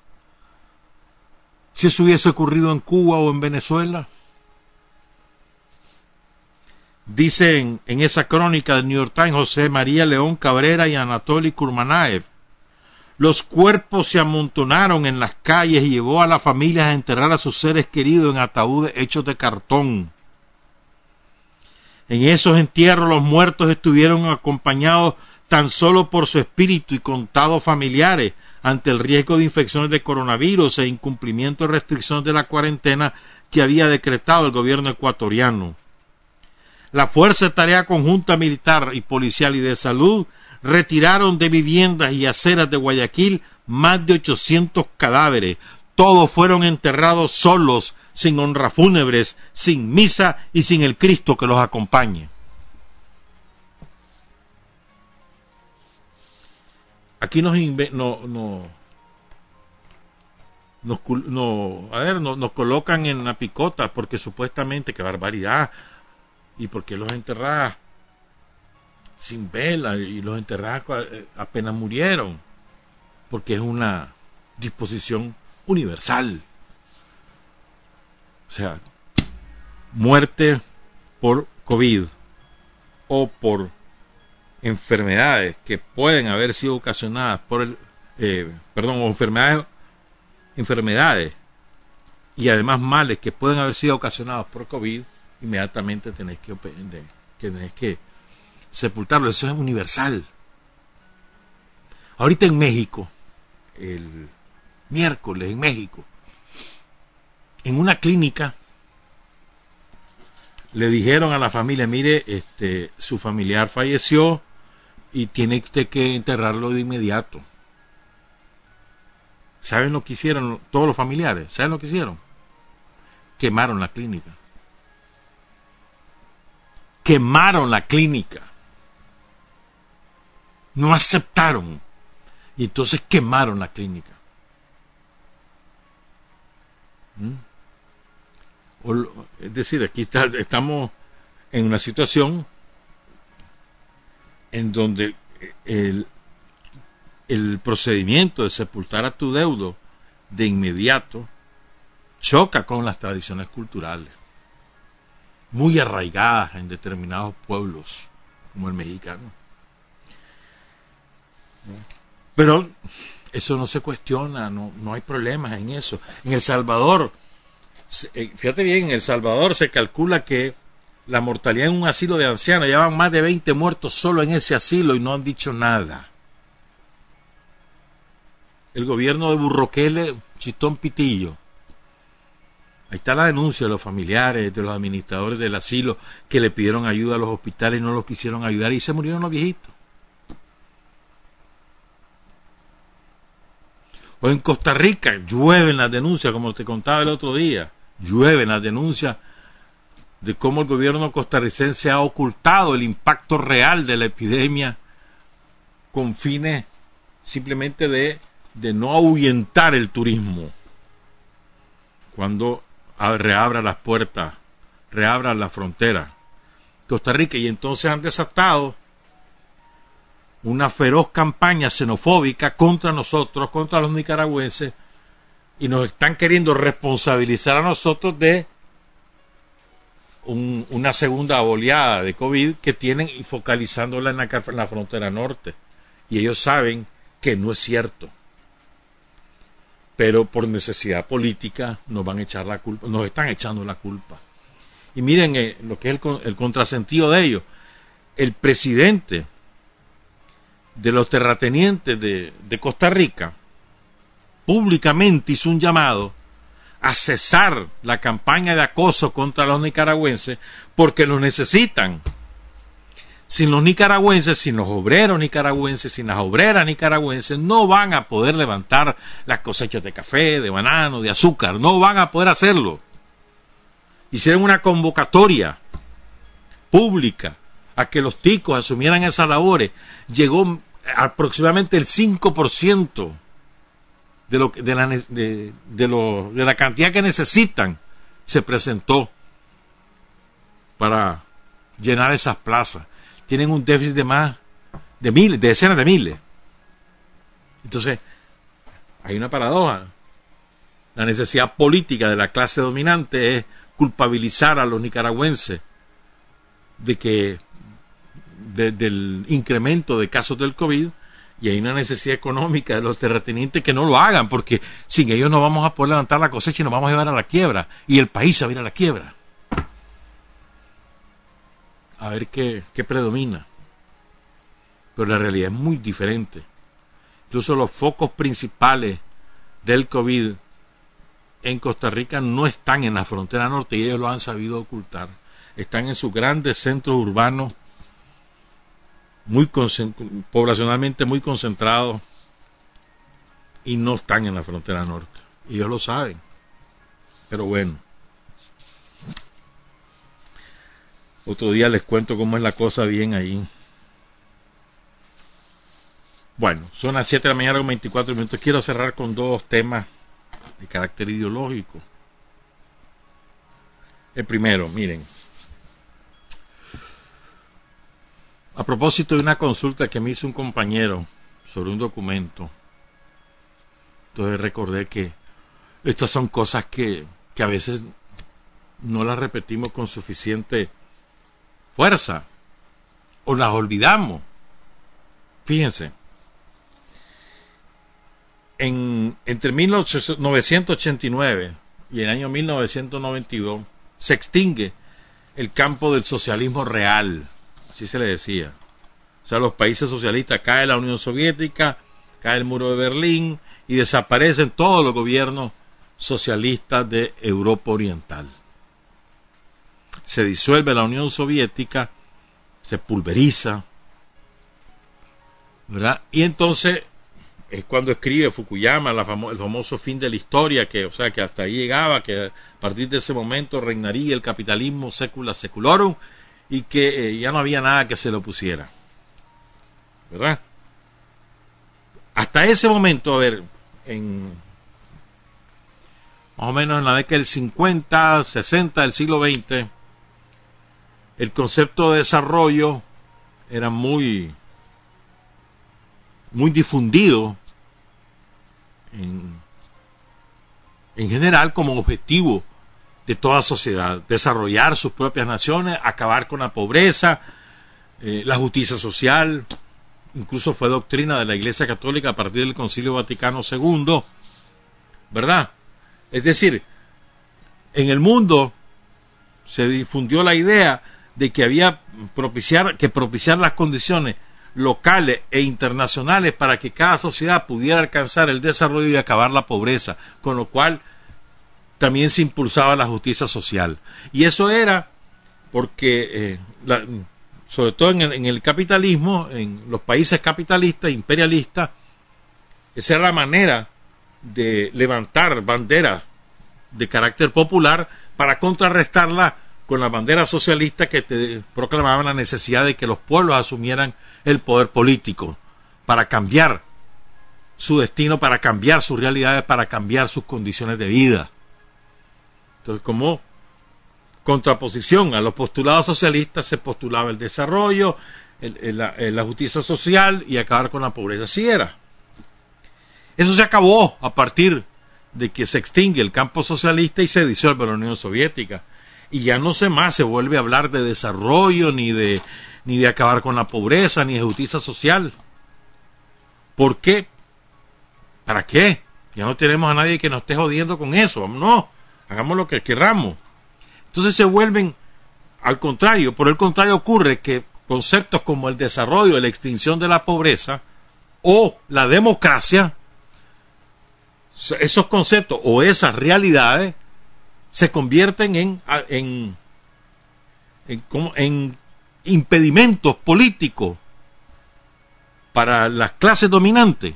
si eso hubiese ocurrido en Cuba o en Venezuela, Dicen en esa crónica del New York Times José María León Cabrera y Anatoly Kurmanaev. Los cuerpos se amontonaron en las calles y llevó a las familias a enterrar a sus seres queridos en ataúdes hechos de cartón. En esos entierros los muertos estuvieron acompañados tan solo por su espíritu y contados familiares ante el riesgo de infecciones de coronavirus e incumplimiento de restricciones de la cuarentena que había decretado el gobierno ecuatoriano. La Fuerza de Tarea Conjunta Militar y Policial y de Salud retiraron de viviendas y aceras de Guayaquil más de 800 cadáveres. Todos fueron enterrados solos, sin honra fúnebres, sin misa y sin el Cristo que los acompañe. Aquí nos, no, no, nos, no, a ver, nos, nos colocan en la picota porque supuestamente, qué barbaridad, y porque los enterradas sin vela y los enterrados eh, apenas murieron, porque es una disposición universal. O sea, muerte por COVID o por enfermedades que pueden haber sido ocasionadas por el, eh, perdón, o enfermedades, enfermedades y además males que pueden haber sido ocasionados por COVID, inmediatamente tenéis que, tenéis que sepultarlo. Eso es universal. Ahorita en México, el miércoles en México, en una clínica le dijeron a la familia, mire, este, su familiar falleció y tiene usted que enterrarlo de inmediato. ¿Saben lo que hicieron todos los familiares? ¿Saben lo que hicieron? Quemaron la clínica. Quemaron la clínica. No aceptaron. Y entonces quemaron la clínica. ¿Mm? es decir, aquí estamos en una situación en donde el, el procedimiento de sepultar a tu deudo de inmediato choca con las tradiciones culturales, muy arraigadas en determinados pueblos, como el mexicano. Pero eso no se cuestiona, no, no hay problemas en eso. En El Salvador, eh, fíjate bien, en El Salvador se calcula que la mortalidad en un asilo de ancianos, llevan más de 20 muertos solo en ese asilo y no han dicho nada. El gobierno de Burroquele, Chitón Pitillo. Ahí está la denuncia de los familiares, de los administradores del asilo que le pidieron ayuda a los hospitales y no los quisieron ayudar y se murieron los viejitos. O en Costa Rica llueven las denuncias, como te contaba el otro día, llueven las denuncias de cómo el gobierno costarricense ha ocultado el impacto real de la epidemia con fines simplemente de, de no ahuyentar el turismo. Cuando reabra las puertas, reabra la frontera. Costa Rica, y entonces han desatado una feroz campaña xenofóbica contra nosotros, contra los nicaragüenses, y nos están queriendo responsabilizar a nosotros de una segunda oleada de COVID que tienen y focalizándola la, en la frontera norte. Y ellos saben que no es cierto. Pero por necesidad política nos van a echar la culpa, nos están echando la culpa. Y miren eh, lo que es el, el contrasentido de ello. El presidente de los terratenientes de, Costa Rica públicamente hizo un llamado a cesar la campaña de acoso contra los nicaragüenses porque los necesitan. Sin los nicaragüenses, sin los obreros nicaragüenses, sin las obreras nicaragüenses, no van a poder levantar las cosechas de café, de banano, de azúcar, no van a poder hacerlo. Hicieron una convocatoria pública a que los ticos asumieran esas labores, llegó aproximadamente el 5% de, lo, de, la, de, la cantidad que necesitan se presentó para llenar esas plazas. Tienen un déficit de más de miles, de decenas de miles. Entonces, hay una paradoja. La necesidad política de la clase dominante es culpabilizar a los nicaragüenses de que del incremento de casos del COVID y hay una necesidad económica de los terratenientes que no lo hagan porque sin ellos no vamos a poder levantar la cosecha y nos vamos a llevar a la quiebra y el país va a ir a la quiebra. A ver qué, predomina. Pero la realidad es muy diferente. Incluso los focos principales del COVID en Costa Rica no están en la frontera norte y ellos lo han sabido ocultar. están en sus grandes centros urbanos, muy poblacionalmente muy concentrados, y no están en la frontera norte. Y ellos lo saben. Pero bueno. Otro día les cuento cómo es la cosa bien ahí. Bueno, son las 7 de la mañana con 24 minutos. Quiero cerrar con dos temas de carácter ideológico. El primero, miren. A propósito de una consulta que me hizo un compañero sobre un documento, entonces recordé que estas son cosas que, que a veces no las repetimos con suficiente fuerza o las olvidamos. Fíjense, en, entre 1989 y el año 1992 se extingue el campo del socialismo real, así se le decía. O sea, los países socialistas cae la Unión Soviética, cae el muro de Berlín y desaparecen todos los gobiernos socialistas de Europa Oriental. Se disuelve la Unión Soviética, se pulveriza, ¿verdad? Y entonces es cuando escribe Fukuyama el famoso fin de la historia, que o sea que hasta ahí llegaba, que a partir de ese momento reinaría el capitalismo secula seculorum y que eh, ya no había nada que se lo pusiera. ¿Verdad? Hasta ese momento, a ver, en más o menos en la década del 50, 60 del siglo XX, el concepto de desarrollo era muy muy difundido en, en general como objetivo de toda sociedad, desarrollar sus propias naciones, acabar con la pobreza, eh, la justicia social, incluso fue doctrina de la Iglesia Católica a partir del Concilio Vaticano II, ¿verdad? Es decir, en el mundo se difundió la idea de que había propiciar, que propiciar las condiciones locales e internacionales para que cada sociedad pudiera alcanzar el desarrollo y acabar la pobreza, con lo cual también se impulsaba la justicia social. Y eso era porque, eh, sobre todo en el, en el, capitalismo, en los países capitalistas, imperialistas, esa era la manera de levantar banderas de carácter popular para contrarrestarla con la bandera socialista que te proclamaban la necesidad de que los pueblos asumieran el poder político para cambiar su destino, para cambiar sus realidades, para cambiar sus condiciones de vida. Entonces, como contraposición a los postulados socialistas se postulaba el desarrollo, la, justicia social y acabar con la pobreza. Así era. Eso se acabó a partir de que se extingue el campo socialista y se disuelve la Unión Soviética y ya no sé más, se vuelve a hablar de desarrollo, ni de, ni de acabar con la pobreza, ni de justicia social. ¿Por qué? ¿Para qué? Ya no tenemos a nadie que nos esté jodiendo con eso. No, hagamos lo que queramos. Entonces se vuelven, al contrario, por el contrario ocurre que conceptos como el desarrollo, la extinción de la pobreza o la democracia, esos conceptos o esas realidades se convierten en, en, en, impedimentos políticos para las clases dominantes,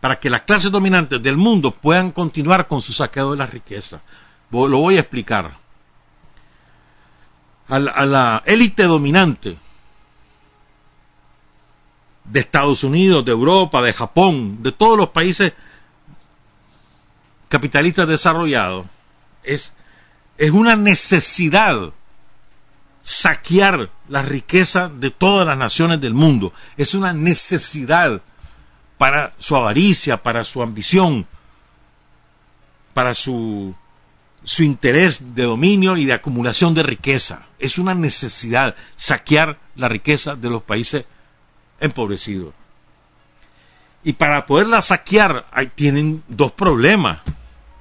para que las clases dominantes del mundo puedan continuar con su saqueo de la riqueza. Lo voy a explicar. A la élite dominante de Estados Unidos, de Europa, de Japón, de todos los países capitalistas desarrollados, es, es una necesidad saquear la riqueza de todas las naciones del mundo. Es una necesidad para su avaricia, para su ambición, para su, su interés de dominio y de acumulación de riqueza. Es una necesidad saquear la riqueza de los países empobrecidos. Y para poderla saquear ahí tienen dos problemas.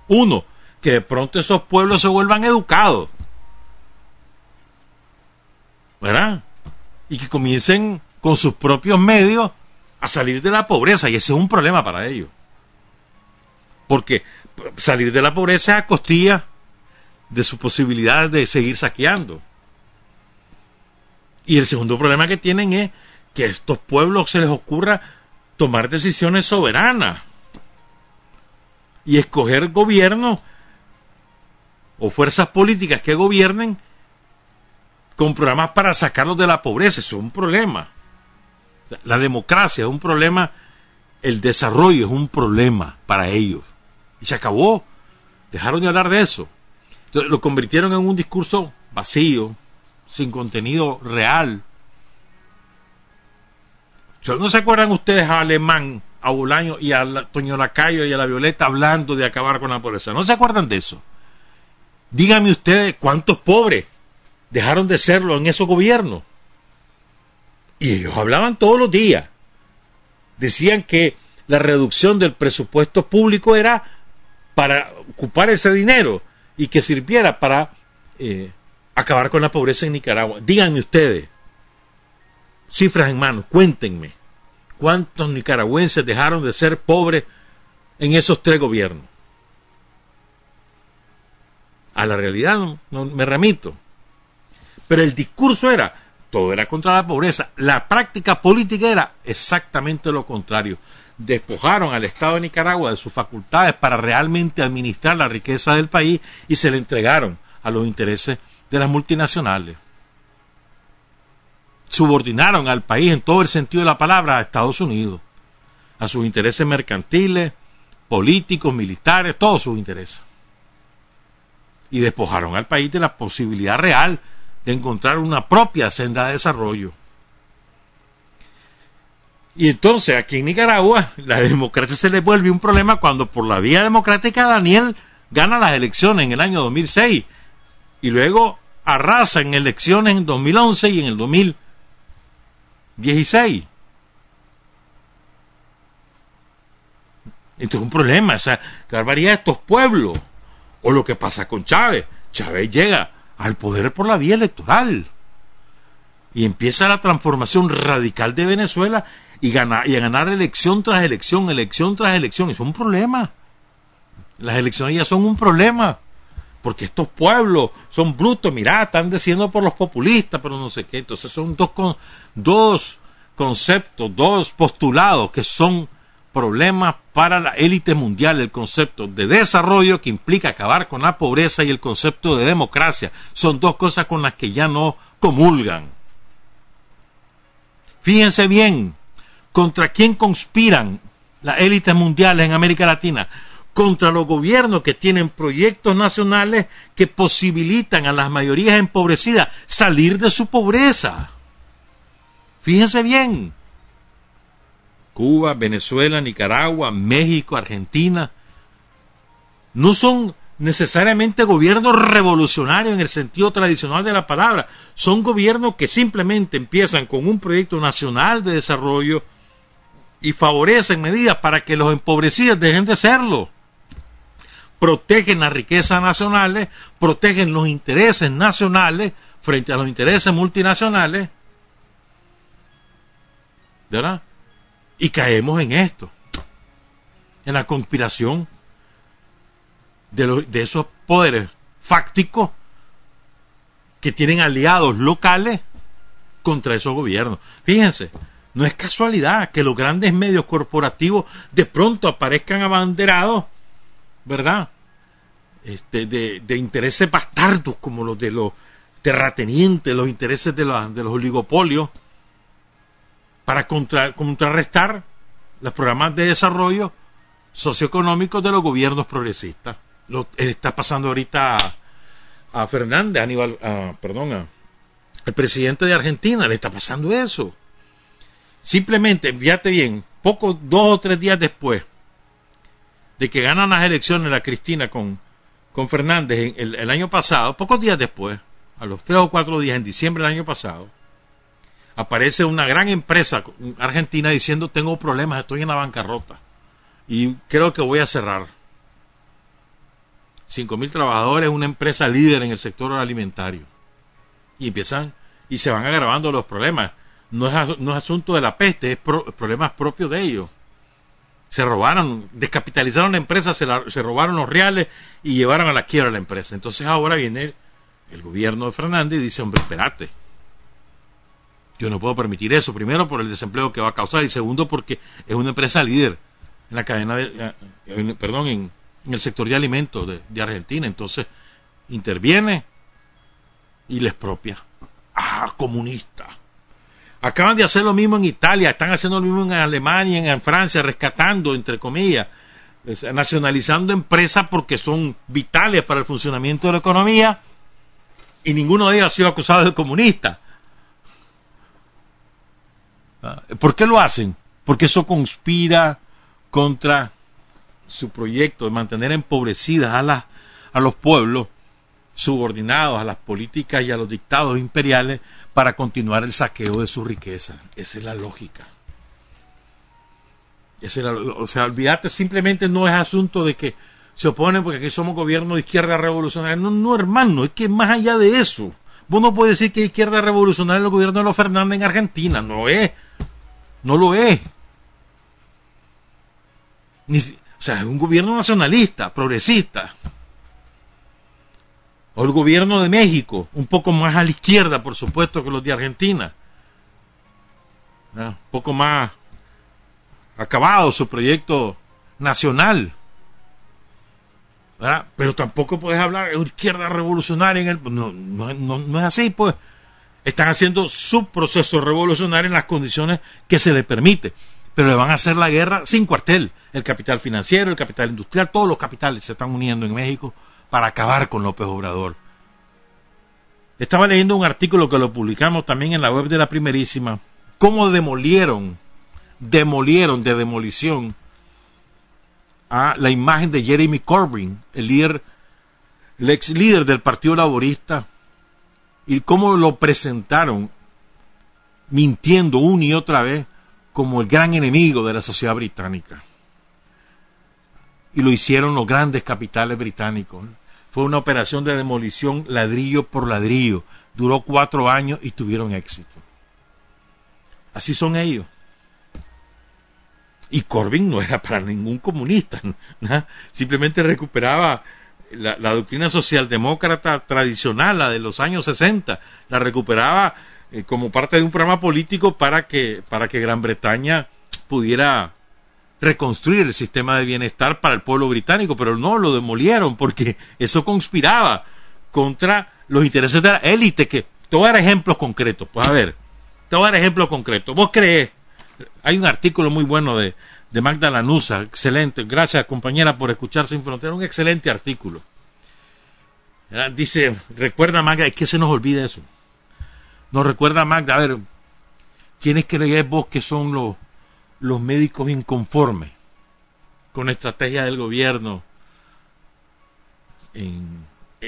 Uno, que de pronto esos pueblos se vuelvan educados. ¿Verdad? Y que comiencen con sus propios medios a salir de la pobreza. Y ese es un problema para ellos. Porque salir de la pobreza a costilla de su posibilidad de seguir saqueando. Y el segundo problema que tienen es que a estos pueblos se les ocurra tomar decisiones soberanas y escoger gobiernos o fuerzas políticas que gobiernen con programas para sacarlos de la pobreza. Eso es un problema. La democracia es un problema, el desarrollo es un problema para ellos. Y se acabó. Dejaron de hablar de eso. Lo convirtieron en un discurso vacío, sin contenido real. ¿No se acuerdan ustedes a Alemán, a Bolaño y a Toño Lacayo y a la Violeta hablando de acabar con la pobreza? ¿No se acuerdan de eso? Díganme ustedes cuántos pobres dejaron de serlo en esos gobiernos. Y ellos hablaban todos los días. Decían que la reducción del presupuesto público era para ocupar ese dinero y que sirviera para eh, acabar con la pobreza en Nicaragua. Díganme ustedes, cifras en mano, cuéntenme, ¿cuántos nicaragüenses dejaron de ser pobres en esos tres gobiernos? A la realidad no, me remito. Pero el discurso era, todo era contra la pobreza. La práctica política era exactamente lo contrario. Despojaron al Estado de Nicaragua de sus facultades para realmente administrar la riqueza del país y se le entregaron a los intereses de las multinacionales. Subordinaron al país en todo el sentido de la palabra a Estados Unidos, a sus intereses mercantiles, políticos, militares, todos sus intereses y despojaron al país de la posibilidad real de encontrar una propia senda de desarrollo. Y entonces aquí en Nicaragua la democracia se le vuelve un problema cuando por la vía democrática Daniel gana las elecciones en el año 2006 y luego arrasa en elecciones en 2011 y en el 2016. Esto es un problema, o sea, que barbaridad estos pueblos. O lo que pasa con Chávez. Chávez llega al poder por la vía electoral. Y empieza la transformación radical de Venezuela y, gana, y a ganar elección tras elección, elección tras elección. Es un problema. Las elecciones ya son un problema. Porque estos pueblos son brutos, mirá, están diciendo por los populistas, pero no sé qué. Entonces son dos, dos conceptos, dos postulados que son problemas para la élite mundial, el concepto de desarrollo que implica acabar con la pobreza y el concepto de democracia. Son dos cosas con las que ya no comulgan. Fíjense bien, ¿contra quién conspiran las élites mundiales en América Latina? Contra los gobiernos que tienen proyectos nacionales que posibilitan a las mayorías empobrecidas salir de su pobreza. Fíjense bien, Cuba, Venezuela, Nicaragua, México, Argentina, no son necesariamente gobiernos revolucionarios en el sentido tradicional de la palabra, son gobiernos que simplemente empiezan con un proyecto nacional de desarrollo y favorecen medidas para que los empobrecidos dejen de serlo. Protegen las riquezas nacionales, protegen los intereses nacionales frente a los intereses multinacionales. ¿Verdad? Y caemos en esto, en la conspiración de, esos poderes fácticos que tienen aliados locales contra esos gobiernos. Fíjense, no es casualidad que los grandes medios corporativos de pronto aparezcan abanderados, ¿verdad? Este, de, intereses bastardos como los de los terratenientes, los intereses de, de los oligopolios, para contrarrestar los programas de desarrollo socioeconómico de los gobiernos progresistas. Lo está pasando ahorita a, Fernández, Aníbal, perdón, al presidente de Argentina, le está pasando eso. Simplemente, fíjate bien, poco, dos o tres días después de que ganan las elecciones la Cristina con, con Fernández el año pasado, pocos días después, a los tres o cuatro días, en diciembre del año pasado, aparece una gran empresa argentina diciendo tengo problemas, estoy en la bancarrota y creo que voy a cerrar. Cinco mil trabajadores, una empresa líder en el sector alimentario. Y empiezan y se van agravando los problemas. No es, no es asunto de la peste, es problemas propios de ellos. Se robaron, descapitalizaron la empresa, se, se robaron los reales y llevaron a la quiebra la empresa. Entonces ahora viene el gobierno de Fernández y dice, hombre, espérate, yo no puedo permitir eso, primero por el desempleo que va a causar y segundo porque es una empresa líder en la cadena de, eh, perdón, en, el sector de alimentos de, Argentina, entonces interviene y les propia. Ah, comunista. Acaban de hacer lo mismo en Italia, están haciendo lo mismo en Alemania, en Francia, rescatando, entre comillas, nacionalizando empresas porque son vitales para el funcionamiento de la economía y ninguno de ellos ha sido acusado de comunista. Ah, ¿Por qué lo hacen? Porque eso conspira contra su proyecto de mantener empobrecidas a, a los pueblos subordinados a las políticas y a los dictados imperiales para continuar el saqueo de su riqueza. Esa es la lógica. o sea, olvídate, simplemente no es asunto de que se oponen porque aquí somos gobierno de izquierda revolucionaria. No, no, hermano, es que más allá de eso, vos no puedes decir que izquierda revolucionaria es el gobierno de los Fernández en Argentina. No es. No lo es. o sea, es un gobierno nacionalista, progresista. O el gobierno de México, un poco más a la izquierda, por supuesto, que los de Argentina. Un poco más acabado su proyecto nacional. Pero tampoco puedes hablar de izquierda revolucionaria en el... No, no, no, es así, pues. Están haciendo su proceso revolucionario en las condiciones que se les permite. Pero le van a hacer la guerra sin cuartel. El capital financiero, el capital industrial, todos los capitales se están uniendo en México para acabar con López Obrador. Estaba leyendo un artículo que lo publicamos también en la web de la primerísima. Cómo demolieron, demolieron de demolición a la imagen de Jeremy Corbyn, el ex líder del Partido Laborista, y cómo lo presentaron mintiendo una y otra vez como el gran enemigo de la sociedad británica. Y lo hicieron los grandes capitales británicos. Fue una operación de demolición ladrillo por ladrillo. Duró cuatro años y tuvieron éxito. Así son ellos. Y Corbyn no era para ningún comunista, simplemente recuperaba la, doctrina socialdemócrata tradicional, la de los años 60, la recuperaba eh, como parte de un programa político para que, para que Gran Bretaña pudiera reconstruir el sistema de bienestar para el pueblo británico, pero no lo demolieron porque eso conspiraba contra los intereses de la élite que te voy ejemplos concretos, pues a ver, te voy ejemplos concretos. ¿Vos crees hay un artículo muy bueno de, de Magda Lanusa, excelente. Gracias, compañera, por escuchar Sin Frontera. Un excelente artículo. Dice, recuerda Magda, es que se nos olvida eso. Nos recuerda Magda, a ver, ¿quiénes crees vos que son los, los médicos inconformes con la estrategia del gobierno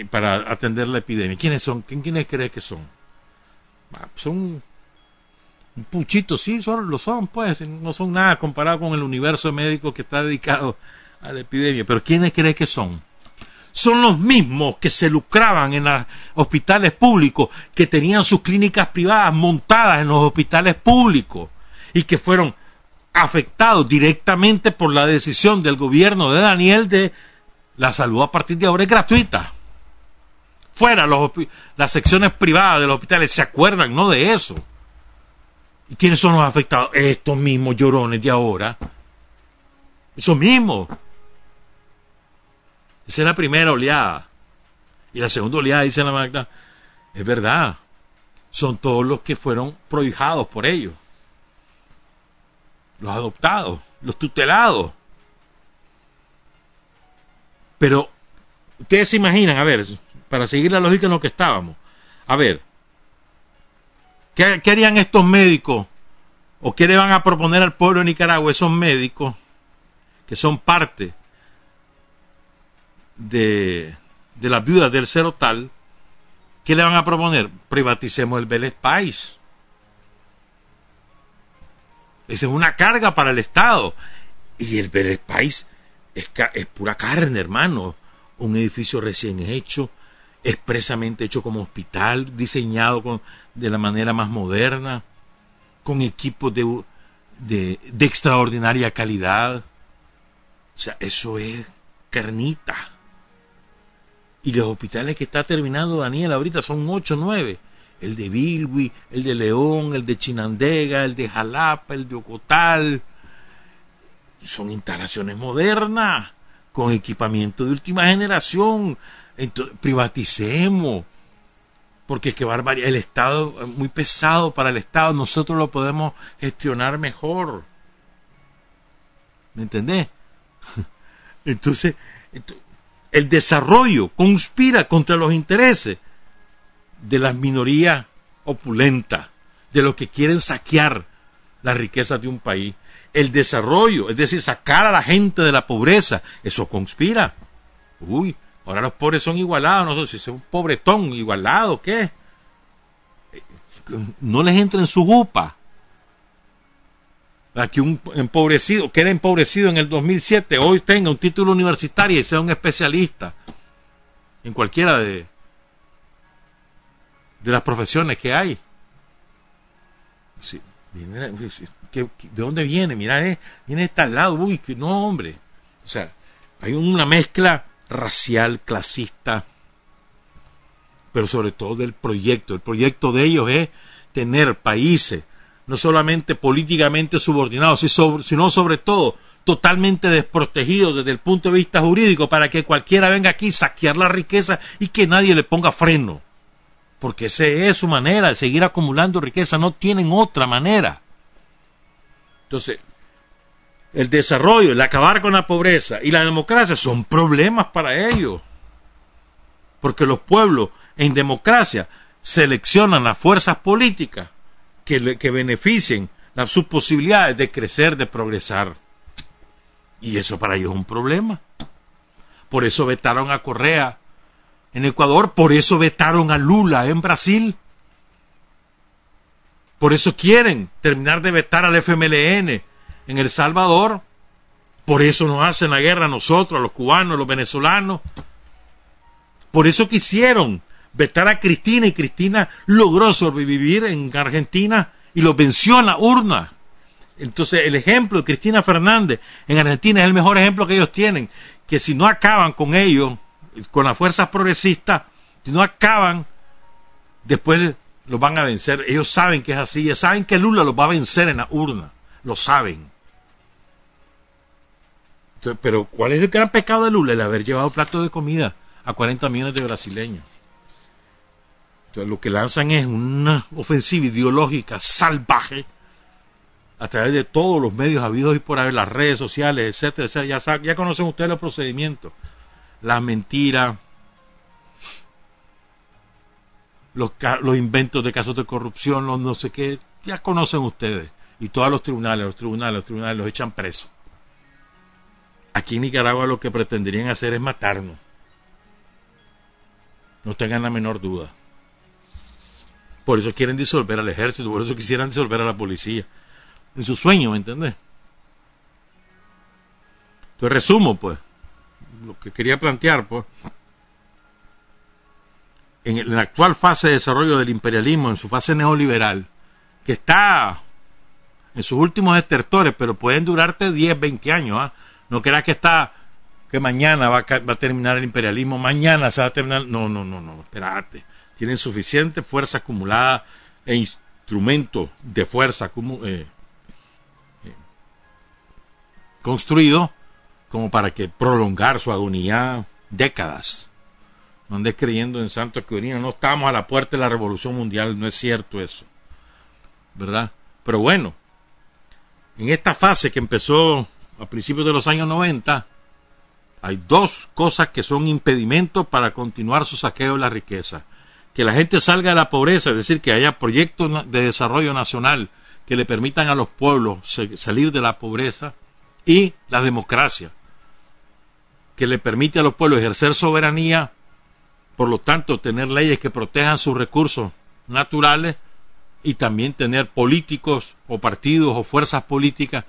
para atender la epidemia? ¿Quiénes son? ¿Quiénes crees que son? Ah, son un puchito, sí, son, lo son, pues, no son nada comparado con el universo médico que está dedicado a la epidemia. Pero ¿quiénes creen que son? Son los mismos que se lucraban en los hospitales públicos, que tenían sus clínicas privadas montadas en los hospitales públicos y que fueron afectados directamente por la decisión del gobierno de Daniel de la salud a partir de ahora es gratuita. Fuera los, las secciones privadas de los hospitales, ¿se acuerdan, no de eso? ¿Y quiénes son los afectados? Estos mismos llorones de ahora. Esos mismos. Esa es la primera oleada. Y la segunda oleada, dice la Magda, es verdad. Son todos los que fueron prohijados por ellos. Los adoptados, los tutelados. Pero, ustedes se imaginan, a ver, para seguir la lógica en lo que estábamos. A ver, ¿Qué, harían estos médicos? ¿O qué le van a proponer al pueblo de Nicaragua esos médicos que son parte de, de las viudas del cero tal? ¿Qué le van a proponer? Privaticemos el Vélez País. Esa es una carga para el Estado. Y el Vélez País es, es pura carne, hermano. Un edificio recién hecho, expresamente hecho como hospital, diseñado de la manera más moderna, con equipos de, de, extraordinaria calidad, O sea, eso es carnita. Y los hospitales que está terminando Daniel ahorita son 8 o 9. El de Bilwi, el de León, el de Chinandega, el de Jalapa, el de Ocotal. Son instalaciones modernas, con equipamiento de última generación. Entonces, privaticemos. Porque es que barbaridad, el Estado es muy pesado para el Estado, nosotros lo podemos gestionar mejor. ¿Me entendés? *laughs* Entonces, el desarrollo conspira contra los intereses de las minorías opulentas, de los que quieren saquear las riquezas de un país. El desarrollo, es decir, sacar a la gente de la pobreza, eso conspira. Uy, ahora los pobres son igualados, no sé si es un pobretón igualado, ¿qué? No les entra en su gupa a que un empobrecido, que era empobrecido en el 2007, hoy tenga un título universitario y sea un especialista en cualquiera de, de las profesiones que hay. ¿De dónde viene? Mira, eh, viene de tal lado. Uy, no, hombre. O sea, hay una mezcla racial, clasista, pero sobre todo del proyecto. El proyecto de ellos es tener países no solamente políticamente subordinados, sino sobre todo totalmente desprotegidos desde el punto de vista jurídico para que cualquiera venga aquí saquear la riqueza y que nadie le ponga freno. Porque esa es su manera de seguir acumulando riqueza, no tienen otra manera. Entonces, el desarrollo, el acabar con la pobreza y la democracia son problemas para ellos. Porque los pueblos en democracia seleccionan las fuerzas políticas que, beneficien sus posibilidades de crecer, de progresar. Y eso para ellos es un problema. Por eso vetaron a Correa en Ecuador, por eso vetaron a Lula en Brasil. Por eso quieren terminar de vetar al FMLN en El Salvador. Por eso nos hacen la guerra a nosotros, a los cubanos, a los venezolanos. Por eso quisieron vetar a Cristina y Cristina logró sobrevivir en Argentina y lo venció en la urna. Entonces el ejemplo de Cristina Fernández en Argentina es el mejor ejemplo que ellos tienen, que si no acaban con ellos, con las fuerzas progresistas, si no acaban, después los van a vencer. Ellos saben que es así, ellos saben que Lula los va a vencer en la urna, lo saben. pero ¿cuál es el gran pecado de Lula? El haber llevado plato de comida a 40 millones de brasileños lo que lanzan es una ofensiva ideológica salvaje a través de todos los medios habidos y por haber, las redes sociales, etcétera, etcétera. Ya, ya conocen ustedes los procedimientos. La mentira, los, inventos de casos de corrupción, los no sé qué, ya conocen ustedes. Y todos los tribunales, los tribunales, los tribunales los echan presos. Aquí en Nicaragua lo que pretenderían hacer es matarnos. No tengan la menor duda. Por eso quieren disolver al ejército, por eso quisieran disolver a la policía. En su sueño, ¿me entiendes? Entonces resumo, pues, lo que quería plantear, pues. En la actual fase de desarrollo del imperialismo, en su fase neoliberal, que está en sus últimos estertores, pero pueden durarte 10, 20 años. ¿ah? No creas que está, que mañana va a, va a, terminar el imperialismo, mañana se va a terminar. No, no, no, no, espérate tienen suficiente fuerza acumulada e instrumento de fuerza eh, eh, construido como para que prolongar su agonía décadas. No andes creyendo en Santo Quirino, no estamos a la puerta de la revolución mundial, no es cierto eso. ¿Verdad? Pero bueno, en esta fase que empezó a principios de los años 90, hay dos cosas que son impedimentos para continuar su saqueo de la riqueza que la gente salga de la pobreza, es decir, que haya proyectos de desarrollo nacional que le permitan a los pueblos salir de la pobreza y la democracia, que le permite a los pueblos ejercer soberanía, por lo tanto tener leyes que protejan sus recursos naturales y también tener políticos o partidos o fuerzas políticas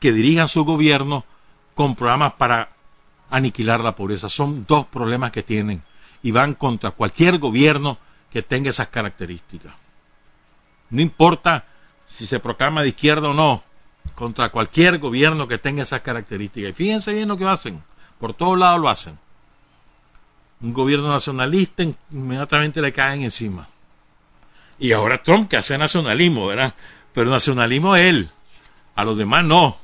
que dirijan su gobierno con programas para aniquilar la pobreza. Son dos problemas que tienen y van contra cualquier gobierno que tenga esas características. No importa si se proclama de izquierda o no, contra cualquier gobierno que tenga esas características. Y fíjense bien lo que hacen, por todos lados lo hacen. Un gobierno nacionalista inmediatamente le caen encima. Y ahora Trump que hace nacionalismo, ¿verdad? Pero nacionalismo él, a los demás no,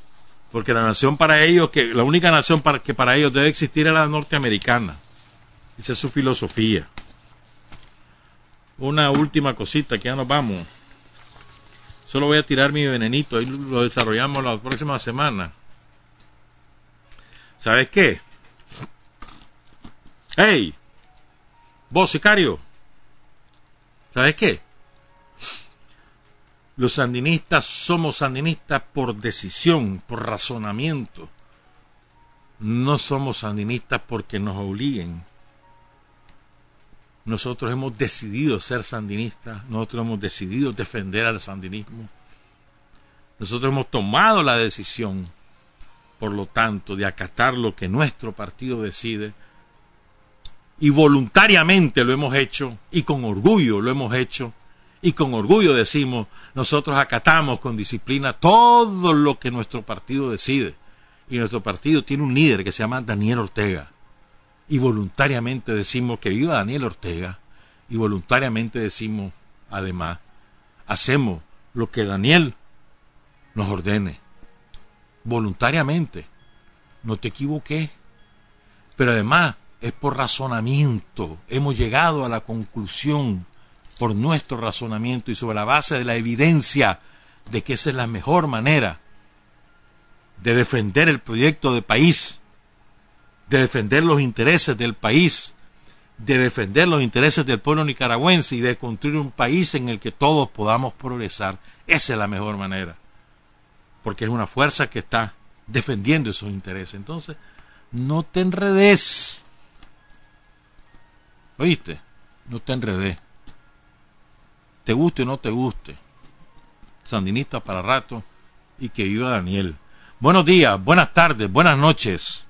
porque la nación para ellos, que la única nación para, que para ellos debe existir es la norteamericana. Esa es su filosofía. Una última cosita, que ya nos vamos. Solo voy a tirar mi venenito, ahí lo desarrollamos la próxima semana. ¿Sabes qué? ¡Hey! Vos, sicario. ¿Sabes qué? Los sandinistas somos sandinistas por decisión, por razonamiento. No somos sandinistas porque nos obliguen. Nosotros hemos decidido ser sandinistas, nosotros hemos decidido defender al sandinismo. Nosotros hemos tomado la decisión, por lo tanto, de acatar lo que nuestro partido decide y voluntariamente lo hemos hecho y con orgullo lo hemos hecho y con orgullo decimos, nosotros acatamos con disciplina todo lo que nuestro partido decide. Y nuestro partido tiene un líder que se llama Daniel Ortega. Y voluntariamente decimos que viva Daniel Ortega. Y voluntariamente decimos, además, hacemos lo que Daniel nos ordene. Voluntariamente. No te equivoqué. Pero además es por razonamiento. Hemos llegado a la conclusión por nuestro razonamiento y sobre la base de la evidencia de que esa es la mejor manera de defender el proyecto de país, de defender los intereses del país, de defender los intereses del pueblo nicaragüense y de construir un país en el que todos podamos progresar. Esa es la mejor manera, porque es una fuerza que está defendiendo esos intereses. Entonces, no te enredes. ¿Oíste? No te enredes te guste o no te guste. Sandinista para rato y que viva Daniel. Buenos días, buenas tardes, buenas noches.